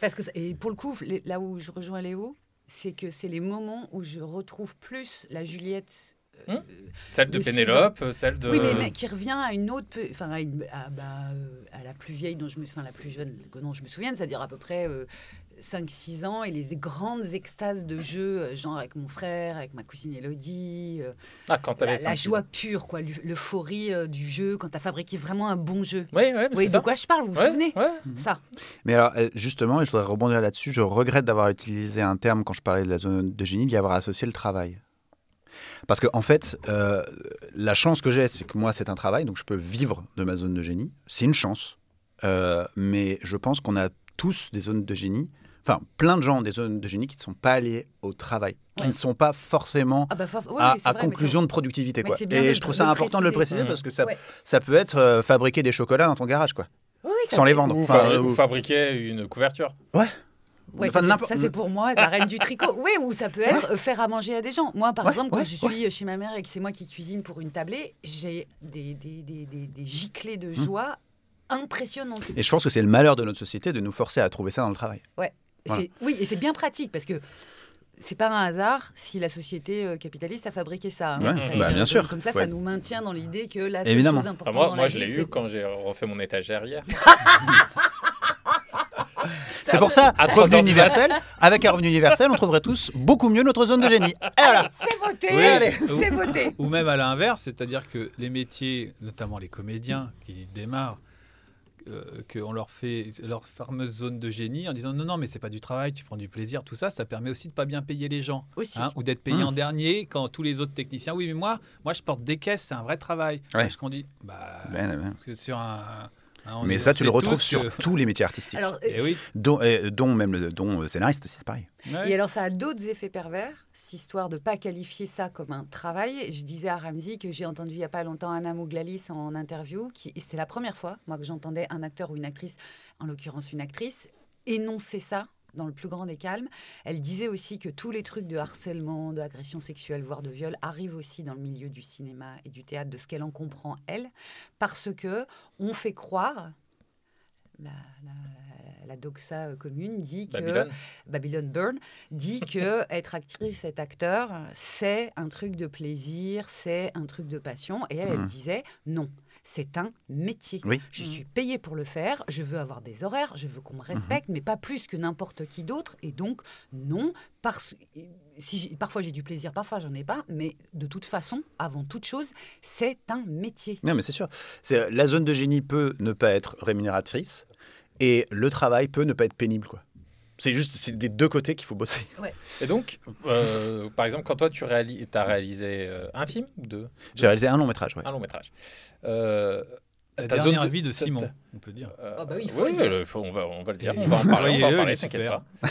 Parce que, et pour le coup, là où je rejoins Léo, c'est que c'est les moments où je retrouve plus la Juliette. Euh, Hum, Celle de Pénélope, euh, celle de. Oui, mais, mais qui revient à une autre, enfin à, une- à, bah, euh, à la plus vieille dont je me, enfin la plus jeune dont je me souviens, c'est-à-dire à peu près 5-6 ans et les grandes extases de jeu, euh, genre avec mon frère, avec ma cousine Elodie, euh, Ah, quand la, avais la joie pure, quoi, l'eu- l'euphorie euh, du jeu quand tu as fabriqué vraiment un bon jeu. Oui, oui, Vous voyez de quoi je parle, vous vous Ouais, souvenez ouais. Ça. Mais alors, euh, justement, et je voudrais rebondir là-dessus, je regrette d'avoir utilisé un terme quand je parlais de la zone de génie, d'y avoir associé le travail. Parce que, en fait, euh, la chance que j'ai, c'est que moi, c'est un travail, donc je peux vivre de ma zone de génie. C'est une chance. Euh, mais je pense qu'on a tous des zones de génie. enfin, plein de gens des zones de génie qui ne sont pas allés au travail, qui Ouais. ne sont pas forcément Ah bah, oui, à, oui, c'est à vrai, mais conclusion de productivité. Quoi. de Et je trouve ça important de le préciser. Mmh. parce que ça, Ouais. ça peut être euh, fabriquer des chocolats dans ton garage, quoi, Oui, sans les vendre. Ou, Enfin, fa- ou fabriquer une couverture. ouais. Ouais, Enfin, ça, c'est- n'importe- ça, c'est pour moi la reine du tricot. [LAUGHS] Oui, ou ça peut être faire à manger à des gens. Moi, par Ouais, exemple, quand ouais, je suis chez ma mère et que c'est moi qui cuisine pour une tablée, j'ai des, des, des, des, des giclées de joie impressionnantes. Et je pense que c'est le malheur de notre société de nous forcer à trouver ça dans le travail. Voilà. C'est- Oui, et c'est bien pratique parce que c'est pas un hasard si la société euh, capitaliste a fabriqué ça. hein. Ouais, bah, bien sûr. Comme ça, Ouais. ça nous maintient dans l'idée que la seule Évidemment. chose Enfin, importante moi, dans moi la je vie, l'ai eu quand j'ai refait mon étagère hier. [LAUGHS] C'est pour ça, À revenu universel, avec un revenu universel, on trouverait tous beaucoup mieux notre zone de génie. Et voilà. C'est voté Oui. Allez. C'est voté Ou même à l'inverse, c'est-à-dire que les métiers, notamment les comédiens qui démarrent, euh, qu'on leur fait leur fameuse zone de génie en disant non, non, mais c'est pas du travail, tu prends du plaisir, tout ça, ça permet aussi de pas bien payer les gens. Aussi. hein, ou d'être payé Mmh. en dernier quand tous les autres techniciens, oui, mais moi, moi je porte des caisses, c'est un vrai travail. Ouais. Parce qu'on dit, bah, Ben, ben. parce que sur un. On Mais ça, on tu le retrouves sur que- tous les métiers artistiques. Alors, Eh oui. Dont, euh, dont même le dont, euh, scénariste aussi, c'est pareil. Ouais. Et alors, ça a d'autres effets pervers, cette histoire de pas qualifier ça comme un travail. Je disais à Ramzi que j'ai entendu il y a pas longtemps Anna Mouglalis en interview, qui et c'est la première fois, moi, que j'entendais un acteur ou une actrice, en l'occurrence une actrice, énoncer ça dans le plus grand des calmes. Elle disait aussi que tous les trucs de harcèlement, d'agression sexuelle, voire de viol, arrivent aussi dans le milieu du cinéma et du théâtre, de ce qu'elle en comprend, elle, parce que on fait croire... La, la- la doxa euh, commune dit que Babylone. Babylon Burn dit [LAUGHS] que être actrice, être acteur, c'est un truc de plaisir, c'est un truc de passion. Et elle, elle Mhm. disait non. C'est un métier. Oui. Je suis payée pour le faire. Je veux avoir des horaires. Je veux qu'on me respecte, mais pas plus que n'importe qui d'autre. Et donc, non. Parce, si parfois j'ai du plaisir, parfois j'en ai pas. Mais de toute façon, avant toute chose, c'est un métier. Non, mais c'est sûr. C'est la zone de génie peut ne pas être rémunératrice et le travail peut ne pas être pénible, quoi. C'est juste, c'est des deux côtés qu'il faut bosser. Et donc, euh, par exemple, quand toi tu réalises, as réalisé euh, un film ou deux J'ai réalisé un long métrage, ouais. Un long métrage. Euh, La ta dernière zone vie de Simon, on peut dire. euh, bah oui, il faut oui, le dire. le- faut- on, va, on va le dire. Et On va en parler, on va en parler t'inquiète pas. [LAUGHS]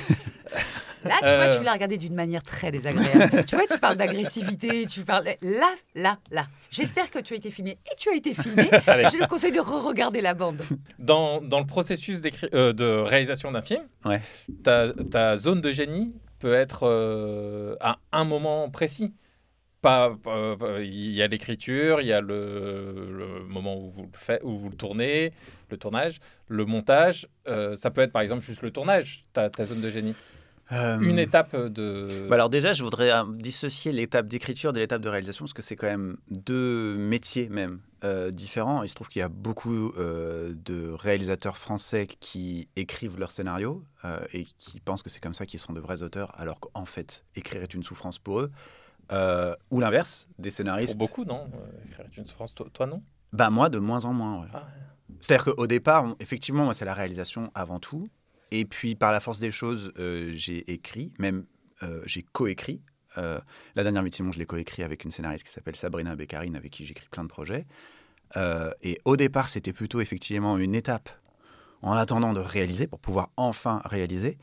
Là, tu Euh. vois, tu l'as regardé d'une manière très désagréable. [LAUGHS] tu vois, tu parles d'agressivité, tu parles. Là, là, là. J'espère que tu as été filmé. Et tu as été filmé. [LAUGHS] Je te conseille de re-regarder la bande. Dans, dans le processus euh, de réalisation d'un film, Ouais. ta, ta zone de génie peut être euh, à un moment précis. Pas, pas- il y a l'écriture, il y a le, le moment où vous le faites, où vous le tournez, le tournage, le montage. euh, ça peut être par exemple juste le tournage, ta, ta zone de génie. Euh, Une étape de. bah alors déjà, je voudrais euh, dissocier l'étape d'écriture de l'étape de réalisation parce que c'est quand même deux métiers même euh, différents. Il se trouve qu'il y a beaucoup euh, de réalisateurs français qui écrivent leurs scénarios euh, et qui pensent que c'est comme ça qu'ils seront de vrais auteurs, alors qu'en fait, écrire est une souffrance pour eux. Euh, ou l'inverse, des pour scénaristes. beaucoup, non Euh, écrire une souffrance. Toi, toi, non Bah moi, de moins en moins. ouais. Ah. C'est-à-dire qu'au départ, on- effectivement, moi, c'est la réalisation avant tout. Et puis, par la force des choses, euh, j'ai écrit, même euh, j'ai coécrit. La dernière Simon, je l'ai coécrit avec une scénariste qui s'appelle Sabrina Beccarine, avec qui j'écris plein de projets. Et au départ, c'était plutôt effectivement une étape en attendant de réaliser pour pouvoir enfin réaliser.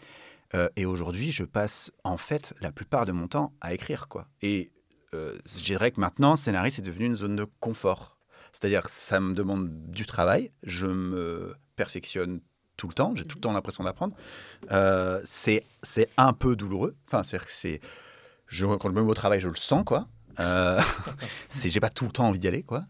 Euh, et aujourd'hui, je passe en fait la plupart de mon temps à écrire. quoi. Et euh, je dirais que maintenant, scénariste est devenu une zone de confort. C'est-à-dire que ça me demande du travail, je me perfectionne tout le temps, j'ai tout le temps l'impression d'apprendre. Euh, c'est un peu douloureux. Enfin, c'est que c'est je, quand je me mets au travail, je le sens quoi. Euh, [LAUGHS] j'ai pas tout le temps envie d'y aller quoi.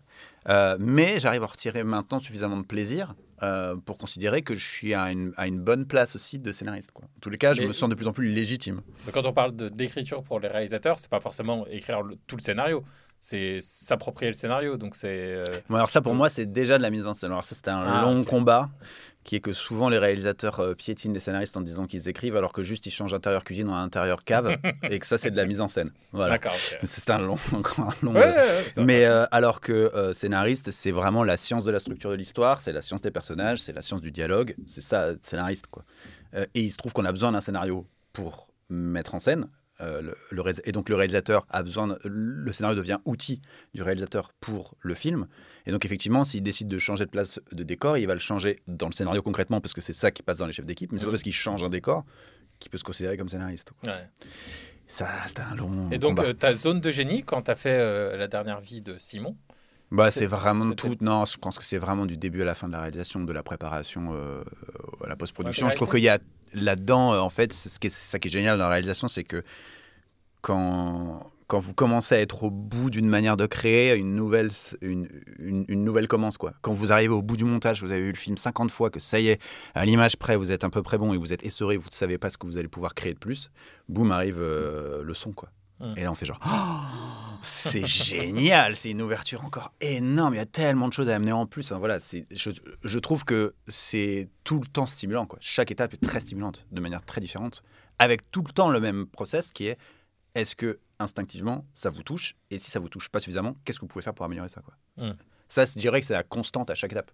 Euh, mais j'arrive à retirer maintenant suffisamment de plaisir euh, pour considérer que je suis à une, à une bonne place aussi de scénariste. Quoi. En tous les cas, je Mais- me sens de plus en plus légitime. Quand on parle d'écriture pour les réalisateurs, c'est pas forcément écrire le- tout le scénario, c'est s'approprier le scénario. Donc c'est. euh, Bon, alors ça, pour moi, c'est déjà de la mise en scène. Alors ça, c'était un Ah, long combat qui est que souvent les réalisateurs euh, piétinent les scénaristes en disant qu'ils écrivent alors que juste ils changent intérieur cuisine en intérieur cave [LAUGHS] et que ça, c'est de la mise en scène. Voilà. D'accord. ok. [LAUGHS] C'est un long, [LAUGHS] un long. Ouais, ouais, Mais euh, alors que scénariste, c'est vraiment la science de la structure de l'histoire, c'est la science des personnages, c'est la science du dialogue, c'est ça, scénariste quoi. Et il se trouve qu'on a besoin d'un scénario pour mettre en scène. Euh, le, le ré- et donc le réalisateur a besoin, de- le scénario devient outil du réalisateur pour le film. Et donc effectivement, s'il décide de changer de place de décor, il va le changer dans le scénario concrètement parce que c'est ça qui passe dans les chefs d'équipe. Mais c'est pas parce qu'il change un décor qui peut se considérer comme scénariste. Ouais. Ça, c'était un long Et donc, euh, ta zone de génie, quand tu as fait euh, la dernière vie de Simon, Bah, C'est- c'est vraiment tout. Non, je pense que c'est vraiment du début à la fin de la réalisation, de la préparation à la post-production. Ouais, je trouve qu'il y a là-dedans, euh, en fait, ce qui est, ça qui est génial dans la réalisation, c'est que quand, quand vous commencez à être au bout d'une manière de créer, une nouvelle, une, une nouvelle commence. Quoi. Quand vous arrivez au bout du montage, vous avez vu le film 50 fois, que ça y est, à l'image près, vous êtes un peu près bon et vous êtes essoré, vous ne savez pas ce que vous allez pouvoir créer de plus, boum, arrive euh, le son. quoi. Et là, on fait genre, Oh, c'est [LAUGHS] génial, c'est une ouverture encore énorme, il y a tellement de choses à amener en plus. hein, voilà, je, je trouve que c'est tout le temps stimulant. Quoi. Chaque étape est très stimulante, de manière très différente, avec tout le temps le même process qui est, est-ce que instinctivement ça vous touche Et si ça vous touche pas suffisamment, qu'est-ce que vous pouvez faire pour améliorer ça quoi Mm. Ça, je dirais que c'est la constante à chaque étape.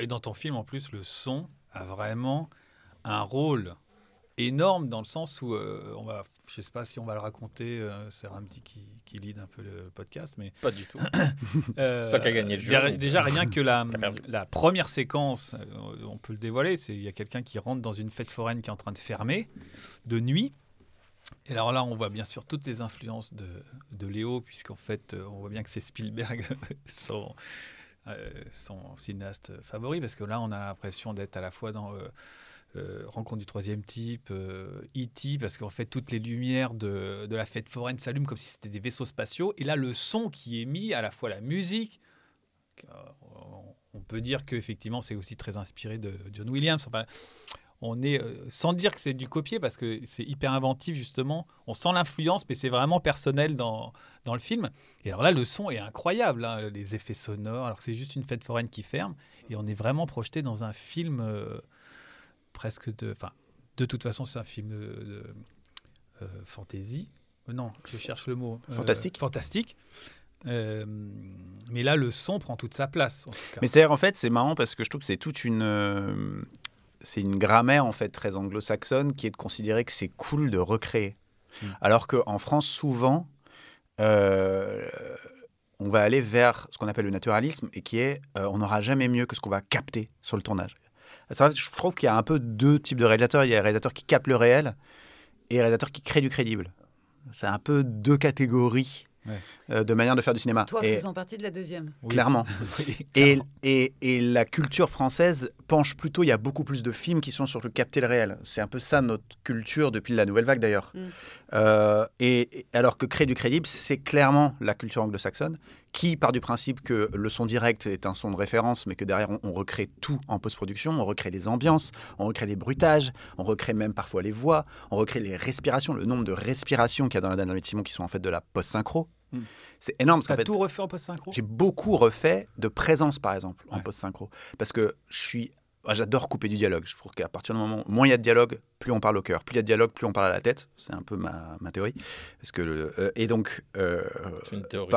et dans ton film, en plus, le son a vraiment un rôle énorme dans le sens où euh, on va, je sais pas si on va le raconter, euh, c'est un petit qui, qui lead un peu le podcast, mais pas du tout. [COUGHS] euh, C'est toi qui as gagné le jeu, Déjà, déjà, rien que [LAUGHS] la, première séquence, euh, on peut le dévoiler, c'est il y a quelqu'un qui rentre dans une fête foraine qui est en train de fermer de nuit. Et alors là, on voit bien sûr toutes les influences de, de Léo, puisqu'en fait, euh, on voit bien que c'est Spielberg, [LAUGHS] son, euh, son cinéaste favori, parce que là, on a l'impression d'être à la fois dans euh, Rencontre du troisième type, euh, E.T., parce qu'en fait, toutes les lumières de, de la fête foraine s'allument comme si c'était des vaisseaux spatiaux. Et là, le son qui est mis, à la fois la musique, euh, on peut dire qu'effectivement, c'est aussi très inspiré de John Williams. Enfin, on est, sans dire que c'est du copier, parce que c'est hyper inventif, justement. On sent l'influence, mais c'est vraiment personnel dans, dans le film. Et alors là, le son est incroyable, hein, les effets sonores, alors que c'est juste une fête foraine qui ferme. Et on est vraiment projeté dans un film presque de. Enfin, de toute façon, c'est un film de, de, euh, fantasy. Euh, Non, je cherche le mot. Euh, Fantastique. fantastique. Euh, mais là, le son prend toute sa place. En tout cas. Mais c'est en fait, c'est marrant parce que je trouve que c'est toute une. euh, c'est une grammaire en fait très anglo-saxonne qui est de considérer que c'est cool de recréer. Mm. Alors qu'en France, souvent, euh, on va aller vers ce qu'on appelle le naturalisme et qui est on n'aura jamais mieux que ce qu'on va capter sur le tournage. Je trouve qu'il y a un peu deux types de réalisateurs. Il y a les réalisateurs qui captent le réel et les réalisateurs qui créent du crédible. C'est un peu deux catégories Ouais. euh, de manière de faire du cinéma. Toi Et- faisant partie de la deuxième. Oui. clairement. [LAUGHS] Oui, Et, clairement. et, et la culture française penche plutôt, il y a beaucoup plus de films qui sont sur le capter le réel. C'est un peu ça notre culture depuis la nouvelle vague d'ailleurs. Mm. Euh, et, et alors que créer du crédible, c'est clairement la culture anglo-saxonne qui part du principe que le son direct est un son de référence, mais que derrière on, on recrée tout en post-production, on recrée les ambiances, on recrée les bruitages, on recrée même parfois les voix, on recrée les respirations, le nombre de respirations qu'il y a dans la dernière Simon qui sont en fait de la post-synchro. Mm. C'est énorme parce fait, tout refait en post-synchro? j'ai beaucoup refait de présence, par exemple, en post-synchro. Parce que je suis. Ah, J'adore couper du dialogue. Je trouve qu'à partir du moment où moins il y a de dialogue, plus on parle au cœur. Plus il y a de dialogue, plus on parle à la tête. C'est un peu ma, ma théorie. Parce que le- euh, et donc. euh, C'est une théorie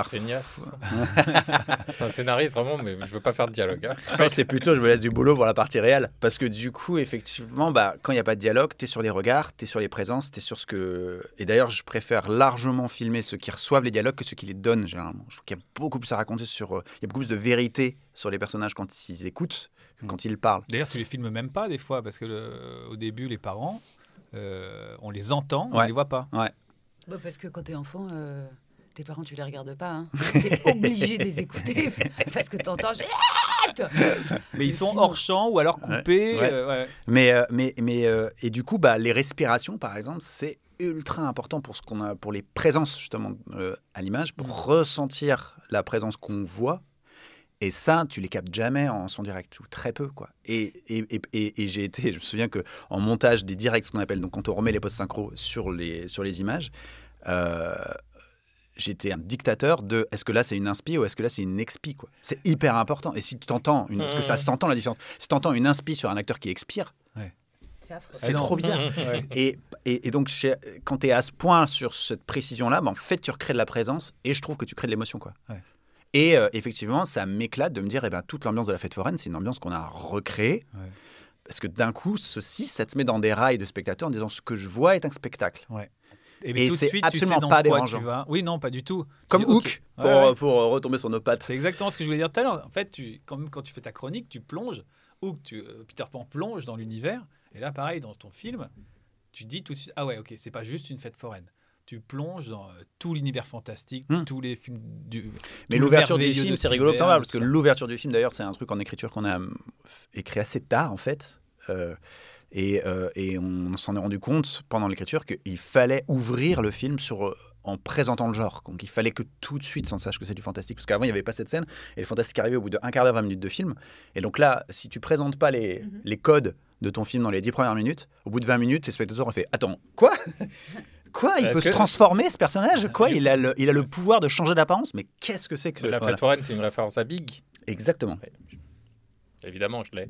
[LAUGHS] c'est un scénariste vraiment, mais je veux pas faire de dialogue. hein. Ça, c'est plutôt, je me laisse du boulot pour la partie réelle. Parce que du coup, effectivement, bah, quand il n'y a pas de dialogue, tu es sur les regards, tu es sur les présences, tu es sur ce que. Et d'ailleurs, je préfère largement filmer ceux qui reçoivent les dialogues que ceux qui les donnent, généralement. Je trouve qu'il y a beaucoup plus à raconter sur. euh, Il y a beaucoup plus de vérité sur les personnages quand ils écoutent que quand ils parlent. D'ailleurs, tu les filmes même pas des fois, parce que le- au début, les parents, euh, on les entend, on Ouais. les voit pas. Bah, parce que quand t'es enfant, euh, tes parents, tu les regardes pas. Hein. [LAUGHS] T'es obligé de les écouter [LAUGHS] parce que t'entends. J'arrête [LAUGHS] Mais ils sont hors champ ou alors coupés. Ouais. euh, ouais. Mais, euh, mais, mais euh, et du coup, bah, les respirations, par exemple, c'est ultra important pour ce qu'on a, pour les présences justement euh, à l'image, pour ressentir la présence qu'on voit. Et ça, tu les captes jamais en son direct ou très peu, quoi. Et, et, et, et- j'ai été, je me souviens que en montage des directs, ce qu'on appelle, donc quand on remet les post synchro sur les sur les images. euh, J'étais un dictateur de est-ce que là c'est une inspi ou est-ce que là c'est une expi quoi. C'est hyper important. Et si tu t'entends, une, parce que ça s'entend la différence. Si tu entends une inspi sur un acteur qui expire, C'est non. trop bizarre. Ouais. Et, et, et donc, quand tu es à ce point sur cette précision-là, bah, en fait, tu recrées de la présence et je trouve que tu crées de l'émotion. quoi. Ouais. Et euh, effectivement, ça m'éclate de me dire, eh ben, toute l'ambiance de la fête foraine, c'est une ambiance qu'on a recréée. Ouais. Parce que d'un coup, ceci, ça te met dans des rails de spectateurs en disant ce que je vois est un spectacle. Et, Et c'est suite, tu sais absolument pas dérangeant. Oui, non, pas du tout. Comme dis. Hook, pour, Ouais, pour, euh, retomber sur nos pattes. C'est exactement ce que je voulais dire tout à l'heure. En fait, tu, quand, même quand tu fais ta chronique, tu plonges, tu, euh, Peter Pan plonge dans l'univers, Et là, pareil, dans ton film, tu dis tout de suite, ah ouais, ok, c'est pas juste une fête foraine. Tu plonges dans euh, tout l'univers fantastique, Hmm. tous les films du. Mais tout le l'ouverture du film, c'est rigolo que t'en parles, parce que l'ouverture du film, d'ailleurs, c'est un truc en écriture qu'on a f- écrit assez tard, en fait. Euh, et, euh, et on s'en est rendu compte pendant l'écriture qu'il fallait ouvrir le film sur, euh, en présentant le genre. Donc il fallait que tout de suite on sache que c'est du fantastique. Parce qu'avant, il n'y avait pas cette scène. Et le fantastique arrivait au bout de un quart d'heure, 20 minutes de film. Et donc là, si tu présentes pas les, Mhm. les codes de ton film dans les 10 premières minutes, au bout de 20 minutes, les spectateurs ont fait Attends, quoi? Quoi Il peut se que- transformer, ce personnage Quoi il a, le, il a le pouvoir de changer d'apparence? Mais qu'est-ce que c'est que ce- La voilà. fête foraine, c'est une référence à Big. Exactement. Évidemment, je l'ai.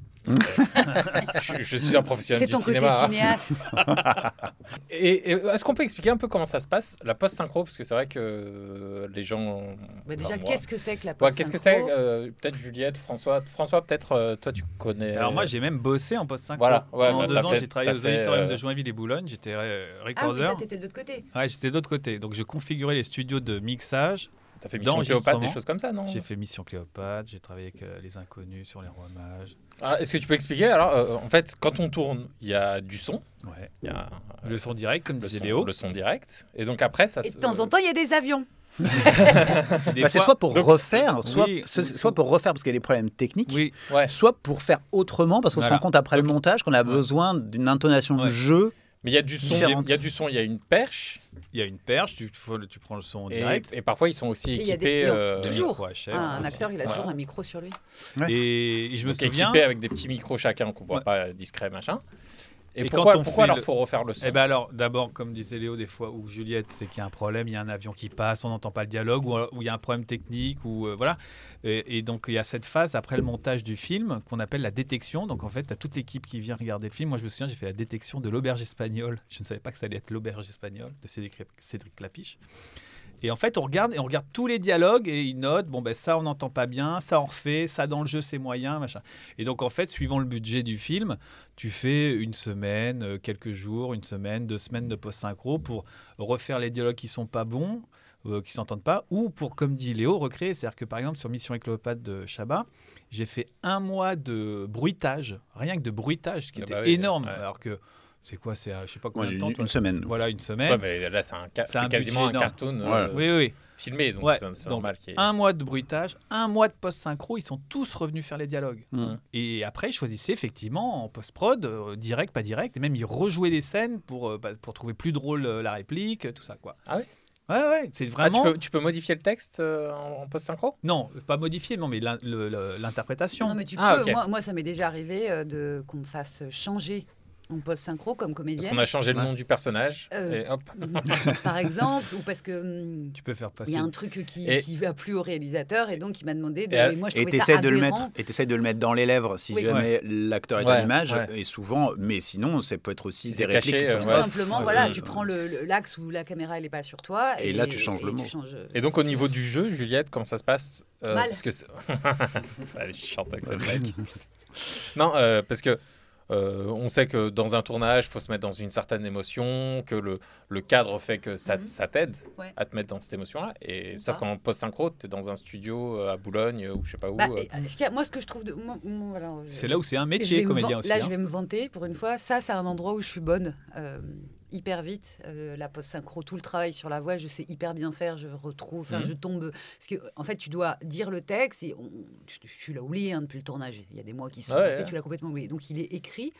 je, je suis un professionnel C'est du ton côté cinéma. hein. cinéaste. [LAUGHS] Et, et est-ce qu'on peut expliquer un peu comment ça se passe, la post-synchro? Parce que c'est vrai que euh, les gens. Bah déjà, enfin, moi- qu'est-ce que c'est que la Ouais, post Qu'est-ce que c'est euh, Peut-être Juliette, François. François, peut-être euh, toi, tu connais. Alors moi, j'ai même bossé en post 5 Voilà, ouais, Pendant bah, deux ans, j'ai travaillé aux auditoriums euh, de Joinville et Boulogne. J'étais euh, Ah oui, t'étais de l'autre côté. ouais, j'étais de l'autre côté. Donc, je configurais les studios de mixage. T'as fait Mission Cléopâtre, des choses comme ça, non J'ai fait Mission Cléopâtre. J'ai travaillé avec euh, les inconnus sur les rois mages. Alors, Est-ce que tu peux expliquer Alors, euh, en fait, quand on tourne, il y a du son. Ouais. Il y a Le son direct, comme le disait son, Léo. le son direct. Et donc après, ça Et de temps en temps, il y a des avions. [LAUGHS] Bah, c'est soit pour Donc- refaire, soit, Oui. ce- soit pour refaire parce qu'il y a des problèmes techniques, Oui, Ouais. soit pour faire autrement parce qu'on se rend compte après le montage qu'on a Ouais. besoin d'une intonation de Ouais. jeu. Mais il y a du son. Il y a du son. Il y a une perche. il y a une perche. Tu, tu prends le son en Et, direct. et parfois, ils sont aussi des- équipés. on- euh, toujours. Ah, un aussi. acteur, il a Voilà. toujours un micro sur lui. Et, et je me donc souviens. équipés avec des petits micros chacun qu'on voit Ouais. pas discret machin. Et, Et pourquoi, quand on pourquoi alors le- faut refaire le son Eh ben alors, d'abord, comme disait Léo, des fois, ou Juliette, c'est qu'il y a un problème, il y a un avion qui passe, on n'entend pas le dialogue, ou ou il y a un problème technique, ou euh, voilà. Et, et donc, il y a cette phase après le montage du film qu'on appelle la détection. Donc, en fait, tu as toute l'équipe qui vient regarder le film. Moi, je me souviens, j'ai fait la détection de l'auberge espagnole. Je ne savais pas que ça allait être l'auberge espagnole de Cédric, Cédric Clapiche. Et en fait, on regarde et on regarde tous les dialogues et ils notent bon ben ça on n'entend pas bien, ça on refait, ça dans le jeu c'est moyen, machin. Et donc en fait, suivant le budget du film, tu fais une semaine, euh, quelques jours, une semaine, deux semaines de post-synchro pour refaire les dialogues qui sont pas bons, euh, qui s'entendent pas, ou pour, comme dit Léo, recréer. C'est-à-dire que par exemple sur Mission Éclopate de Chabat, j'ai fait un mois de bruitage, rien que de bruitage, ce qui Ah était bah oui, énorme. ouais. Alors que c'est quoi, c'est je sais pas Moi, combien j'ai de temps. une, toi une semaine. Voilà, une semaine. Ouais, mais là, c'est un quasiment un cartoon Voilà. euh, Oui, oui. filmé, donc Ouais, c'est donc, normal qu'il y ait- Un mois de bruitage, un mois de post-synchro, ils sont tous revenus faire les dialogues. Mm. Et après, ils choisissaient effectivement en post-prod, euh, direct, pas direct, et même ils rejouaient les scènes pour, euh, bah, pour trouver plus drôle euh, la réplique, tout ça. quoi. Ah ouais? Ouais, ouais, c'est Ah, vraiment. tu, peux, tu peux modifier le texte euh, en, post-synchro? Non, pas modifié, non, mais l'interprétation. Non, mais tu Ah, peux. Moi, moi, ça m'est déjà arrivé euh, de qu'on me fasse changer en post-synchro comme Parce comédienne. qu'on a changé le Ouais. nom du personnage. Euh, Et hop. [LAUGHS] par exemple, ou parce que hum, Tu peux faire passer. il y a un truc qui, Et- qui va plus au réalisateur et donc il m'a demandé de. Et et moi, je Et ça de le mettre, et t'essayes de le mettre dans les lèvres si Oui. jamais l'acteur est Ouais, à l'image. ouais. Et souvent, mais sinon, ça peut être aussi Si des c'est répliques caché, qui sont euh, Tout simplement, Ouais, voilà, ouais. tu prends l'axe où la caméra elle est pas sur toi Et là, tu changes le mot. changes- Et donc, au niveau du jeu, Juliette, comment ça se passe Euh, Mal. Parce que c'est- [LAUGHS] Elle est chiante avec cette [LAUGHS] blague. non, euh, parce que euh, on sait que dans un tournage, il faut se mettre dans une certaine émotion, que le, le cadre fait que ça, Mhm. ça t'aide Ouais. à te mettre dans cette émotion-là. Et sauf qu'en post-synchro, tu es dans un studio euh, à Boulogne euh, ou je sais pas où. Bah, euh. ce a- moi, ce que je trouve de. moi- moi, voilà, je- C'est là où c'est un métier, comédien aussi. Là, hein. je vais me vanter pour une fois. Ça, c'est un endroit où je suis bonne. euh, hyper vite, euh, la post-synchro, tout le travail sur la voix, je sais hyper bien faire, je retrouve, enfin, Mhm. je tombe. Parce que, en fait, tu dois dire le texte et on, tu, tu l'as oublié hein, depuis le tournage. Il y a des mois qui sont Ouais, passés, ouais. tu l'as complètement oublié. Donc, il est écrit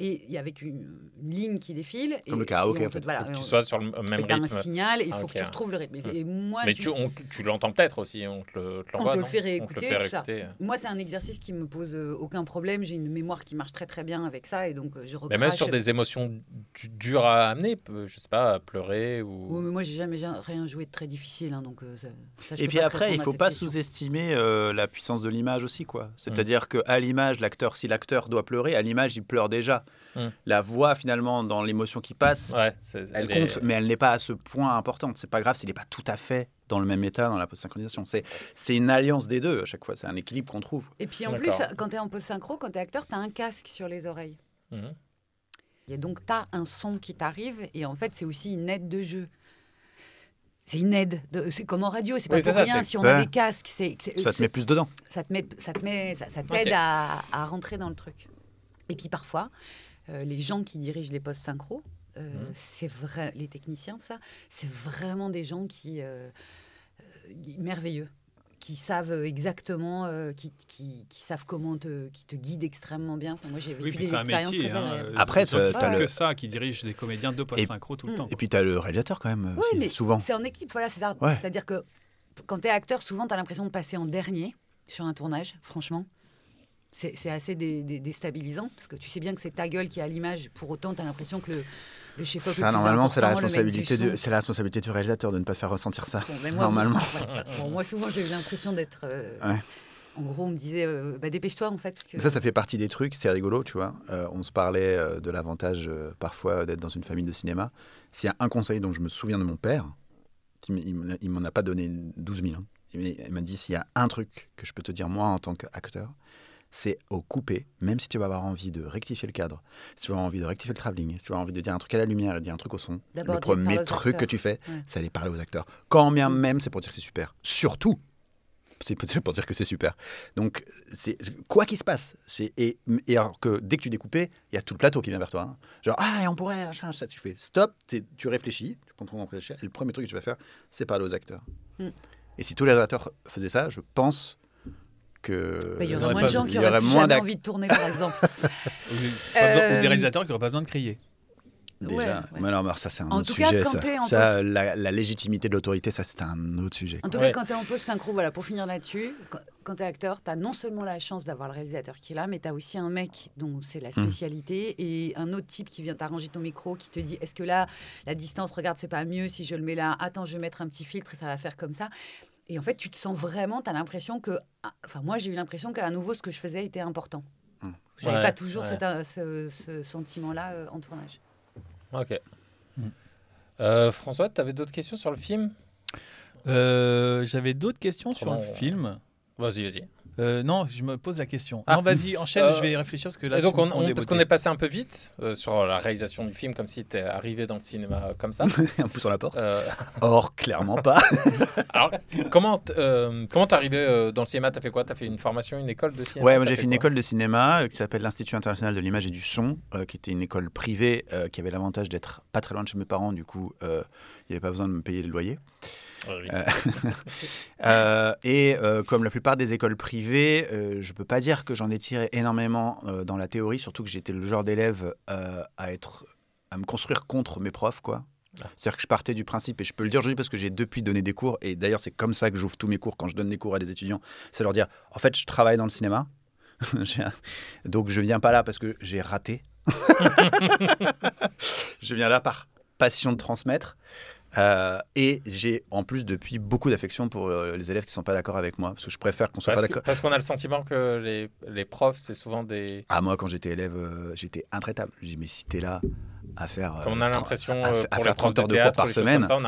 et il y a avec une, une ligne qui défile. Comme et, le karaoké, on en fait. voilà, Faut que et tu on- sois sur le même et t'as un rythme. signal et il Ah, faut que tu retrouves le rythme. Et, et moi, Mais tu- tu, on- tu l'entends peut-être aussi, on te le, te On l'envoie, te le non fait le réécouter, fait ça. moi, c'est un exercice qui me pose euh, aucun problème. J'ai une mémoire qui marche très très bien avec ça et donc euh, je Mais recrache. même sur des émotions du- dures à amener, peu- je sais pas, à pleurer ou. Oui, mais moi, j'ai jamais ja- rien joué de très difficile, hein, donc euh, ça, ça, je Et puis après, il faut pas sous-estimer euh, la puissance de l'image aussi, quoi. C'est-à-dire que à l'image, l'acteur, si l'acteur doit pleurer, à l'image, il pleure déjà. Mm. La voix, finalement, dans l'émotion qui passe, Ouais, elle est- compte, mais elle n'est pas à ce point importante. C'est pas grave s'il n'est pas tout à fait dans le même état dans la post-synchronisation. C'est c'est une alliance des deux à chaque fois. C'est un équilibre qu'on trouve. Et puis en plus, quand tu es en post-synchro, quand tu es acteur, tu as un casque sur les oreilles. Mhm. Et donc, tu as un son qui t'arrive et en fait, c'est aussi une aide de jeu. C'est une aide. de- C'est comme en radio, c'est pas Oui, c'est pour ça, rien si on a des casques. c'est Ça te met plus dedans. ça te met, ça te met, ça, ça t'aide à, à rentrer dans le truc. Et puis parfois, euh, les gens qui dirigent les postes synchro, euh, Mhm. c'est vrai, les techniciens, tout ça, c'est vraiment des gens qui euh, euh, merveilleux, qui savent exactement, euh, qui, qui, qui savent comment te, qui te guident extrêmement bien. Enfin, moi, j'ai vécu Oui, des expériences métier. très hein, agréables. Après, t'as- font t'as que le- ça, qui dirigent des comédiens de post Et- synchro tout le temps. Et puis, tu as le réalisateur quand même, Oui, aussi, mais souvent. C'est en équipe, voilà. C'est-à-dire Ouais. c'est-à-dire que quand tu es acteur, souvent, tu as l'impression de passer en dernier sur un tournage, franchement. C'est assez dé- dé- déstabilisant, parce que tu sais bien que c'est ta gueule qui à l'image. Pour autant, tu as l'impression que le, le chef-op le Ça, normalement, c'est la, responsabilité du, c'est la responsabilité du réalisateur de ne pas te faire ressentir ça. Bon, moi, Normalement. Bon, moi, souvent, j'ai eu l'impression d'être... euh, Ouais. En gros, on me disait, euh, bah, dépêche-toi, en fait. parce que- Ça, ça fait partie des trucs, c'est rigolo, tu vois. Euh, on se parlait de l'avantage parfois d'être dans une famille de cinéma. S'il y a un conseil dont je me souviens de mon père, qui il m'en a- a pas donné 12 000, hein. il m'a dit s'il y a un truc que je peux te dire moi en tant qu'acteur, c'est au couper, même si tu vas avoir envie de rectifier le cadre, si tu vas avoir envie de rectifier le travelling, si tu vas avoir envie de dire un truc à la lumière, de dire un truc au son, le premier truc que tu fais, Ouais. c'est aller parler aux acteurs. Quand bien même c'est pour dire que c'est super. Surtout, [LAUGHS] c'est pour dire que c'est super. Donc, c'est quoi qu'il se passe. c'est- Et, et alors que dès que tu découpes, il y a tout le plateau qui vient vers toi. hein. Genre, ah, et on pourrait, machin, ça, tu fais stop, tu réfléchis, tu prends ton réfléchir, et le premier truc que tu vas faire, c'est parler aux acteurs. Mm. Et si tous les acteurs faisaient ça, je pense que. Bah, il y aurait moins de gens qui auraient moins envie de tourner, par exemple. [LAUGHS] Ou, ou Euh, des réalisateurs qui n'auraient pas besoin de crier. Déjà, Ouais, ouais. mais non, mais ça c'est un En autre tout cas, sujet. quand ça, en la, la légitimité de l'autorité, ça c'est un autre sujet. En tout Ouais. cas, quand tu es en post synchro, voilà, pour finir là-dessus, quand, quand tu es acteur, tu as non seulement la chance d'avoir le réalisateur qui est là, mais tu as aussi un mec dont c'est la spécialité et un autre type qui vient t'arranger ton micro, qui te dit est-ce que là, la distance, regarde, c'est pas mieux si je le mets là Attends, je vais mettre un petit filtre et ça va faire comme ça. Et en fait, tu te sens vraiment, tu as l'impression que. ah, Enfin, moi, j'ai eu l'impression qu'à nouveau, ce que je faisais était important. Mm. J'avais Ouais, pas toujours ouais. cet, euh, ce, ce sentiment-là euh, en tournage. Ok. Mm. Euh, François, tu avais d'autres questions sur le film? Euh, J'avais d'autres questions sur le film. Vas-y, vas-y. Euh, non, je me pose la question. Ah. non, vas-y, enchaîne, Euh, je vais réfléchir parce que là, Et donc, tu me on, prends on- des parce qu'on est passé un peu vite euh, sur la réalisation du film, comme si tu arrivé dans le cinéma comme ça. [LAUGHS] un pouce sur la porte. Euh, [LAUGHS] Or, clairement pas. [LAUGHS] alors, comment euh, comment t'es arrivé euh, dans le cinéma? T'as fait quoi? T'as fait une formation, une école de cinéma? Ouais, moi j'ai fait une école de cinéma euh, qui s'appelle l'Institut international de l'image et du son, euh, qui était une école privée euh, qui avait l'avantage d'être pas très loin de chez mes parents. Du coup, euh, il n'y avait pas besoin de me payer le loyer. Ah oui. Euh, [LAUGHS] Euh, et euh, comme la plupart des écoles privées, euh, je peux pas dire que j'en ai tiré énormément dans la théorie, surtout que j'étais le genre d'élève à être à me construire contre mes profs, quoi. Ah. C'est-à-dire que je partais du principe, et je peux le dire aujourd'hui parce que j'ai depuis donné des cours, et d'ailleurs c'est comme ça que j'ouvre tous mes cours quand je donne des cours à des étudiants, c'est leur dire, en fait je travaille dans le cinéma, [LAUGHS] donc je viens pas là parce que j'ai raté, [LAUGHS] je viens là par passion de transmettre. Euh, et j'ai en plus depuis beaucoup d'affection pour euh, les élèves qui sont pas d'accord avec moi, parce que je préfère qu'on soit Parce pas d'accord. parce qu'on a le sentiment que les, les profs, c'est souvent des. Ah moi quand j'étais élève, euh, j'étais intraitable. Je dis mais si t'es là à faire, euh, Comme on a tr- l'impression à, euh, à faire les profs 30 heures de cours théâtre, par semaine, ça,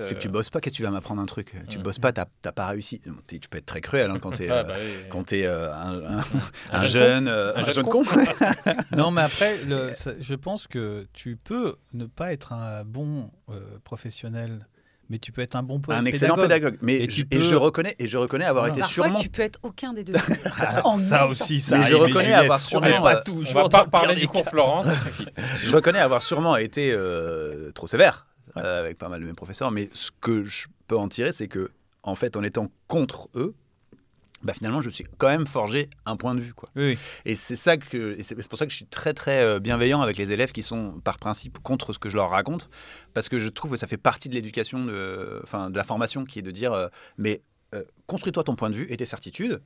c'est que tu bosses pas que tu vas m'apprendre un truc. Tu Mm. bosses pas, t'as t'as pas réussi. Bon, Tu peux être très cruel hein, quand t'es Ouais, [LAUGHS] bah oui. quand t'es euh, un, un- Un un jeune jeune, euh, Un un jeune jeune con. con. [LAUGHS] Non, mais après, le- ça- je pense que tu peux ne pas être un bon euh, professionnel, mais tu peux être un bon po- un excellent pédagogue. Mais Et je, et reconnais et je reconnais avoir été Parfois, sûrement tu peux être aucun des deux. Alors, [LAUGHS] En ça même aussi, ça Mais je reconnais avoir On sûrement, n'est pas toujours On va pas le parler du des cours. Florence, ça [LAUGHS] suffit. Je reconnais avoir sûrement été euh, trop sévère euh, avec pas mal de mes professeurs, mais ce que je peux en tirer, c'est que, en fait, en étant contre eux, bah, finalement, je me suis quand même forgé un point de vue. Quoi. Oui, oui. Et c'est ça que, c'est pour ça que je suis très très euh, bienveillant avec les élèves qui sont par principe contre ce que je leur raconte, parce que je trouve que ça fait partie de l'éducation, de, enfin de la formation, qui est de dire, euh, mais euh, construis-toi ton point de vue et tes certitudes,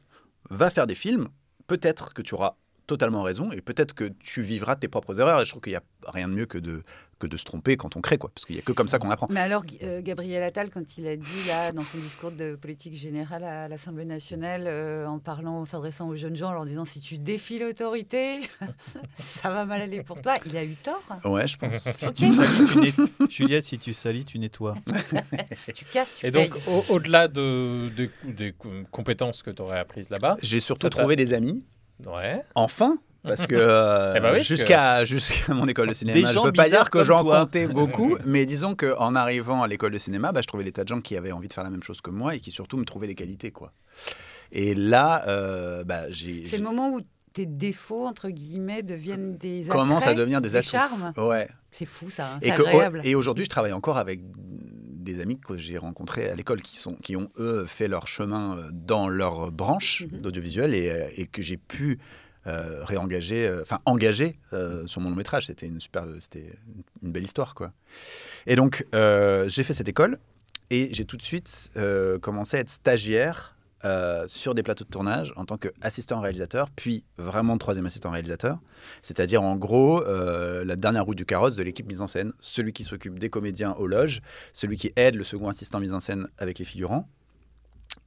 va faire des films, peut-être que tu auras totalement raison et peut-être que tu vivras tes propres erreurs. Et je trouve qu'il n'y a rien de mieux que de, que de se tromper quand on crée, quoi, parce qu'il n'y a que comme ça qu'on apprend. Mais alors, euh, Gabriel Attal, quand il a dit, là, dans son discours de politique générale à l'Assemblée nationale, euh, en parlant, en s'adressant aux jeunes gens, en leur disant si tu défies l'autorité, [LAUGHS] ça va mal aller pour toi, il a eu tort. Ouais, je pense. Ok, Tu salis, tu Juliette, si tu salis, tu nettoies. [LAUGHS] tu casses, tu Et payes. donc, au- au-delà de, des- des compétences que tu aurais apprises là-bas, J'ai surtout trouvé des amis, ouais. enfin. Parce que [LAUGHS] euh, Eh ben oui, parce jusqu'à jusqu'à mon école de cinéma, Des je peux pas dire que j'en comptais beaucoup, [LAUGHS] mais disons qu'en arrivant à l'école de cinéma, bah, je trouvais des tas de gens qui avaient envie de faire la même chose que moi et qui surtout me trouvaient des qualités. quoi. Et là, euh, bah, j'ai... C'est le moment où tes défauts, entre guillemets, deviennent des Commence à devenir des atouts. charmes. Ouais. C'est fou ça, hein, que- et aujourd'hui, je travaille encore avec des amis que j'ai rencontrés à l'école qui, sont, qui ont, eux, fait leur chemin euh, dans leur branche Mhm. d'audiovisuel et, euh, et que j'ai pu euh, réengager, euh, enfin engager euh, sur mon long métrage. C'était une super, c'était une belle histoire, quoi. Et donc, j'ai fait cette école et j'ai tout de suite commencé à être stagiaire euh, sur des plateaux de tournage en tant qu'assistant réalisateur, puis vraiment troisième assistant réalisateur. C'est-à-dire, en gros, euh, la dernière roue du carrosse de l'équipe mise en scène, celui qui s'occupe des comédiens aux loges, celui qui aide le second assistant mise en scène avec les figurants.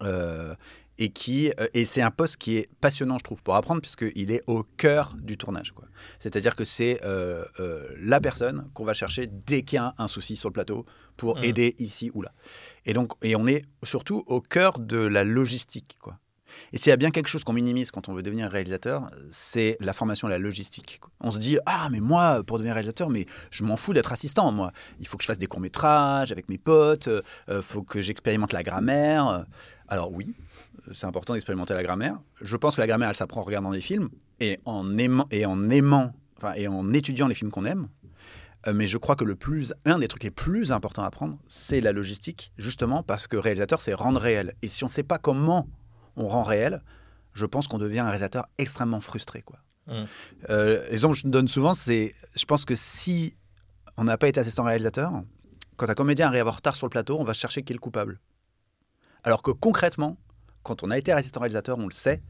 Euh, et qui euh, et c'est un poste qui est passionnant, je trouve, pour apprendre, puisqu'il est au cœur du tournage. quoi. C'est-à-dire que c'est euh, euh, la personne qu'on va chercher dès qu'il y a un souci sur le plateau pour Mhm. aider ici ou là. Et donc, et on est surtout au cœur de la logistique, quoi. Et s'il y a bien quelque chose qu'on minimise quand on veut devenir réalisateur, c'est la formation à la logistique. On se dit ah mais moi pour devenir réalisateur, mais je m'en fous d'être assistant moi. Il faut que je fasse des courts métrages avec mes potes, euh, faut que j'expérimente la grammaire. Alors oui, c'est important d'expérimenter la grammaire. Je pense que la grammaire elle s'apprend en regardant des films et en aimant et en aimant, enfin et en étudiant les films qu'on aime. Euh, mais je crois que le plus, un des trucs les plus importants à apprendre, c'est la logistique, justement parce que réalisateur, c'est rendre réel. Et si on ne sait pas comment on rend réel, je pense qu'on devient un réalisateur extrêmement frustré. Quoi. Mm. Euh, L'exemple que je donne souvent, c'est, je pense que si on n'a pas été assistant réalisateur, quand un comédien arrive en retard sur le plateau, on va chercher qui est le coupable. Alors que concrètement, quand on a été assistant réalisateur, on le sait,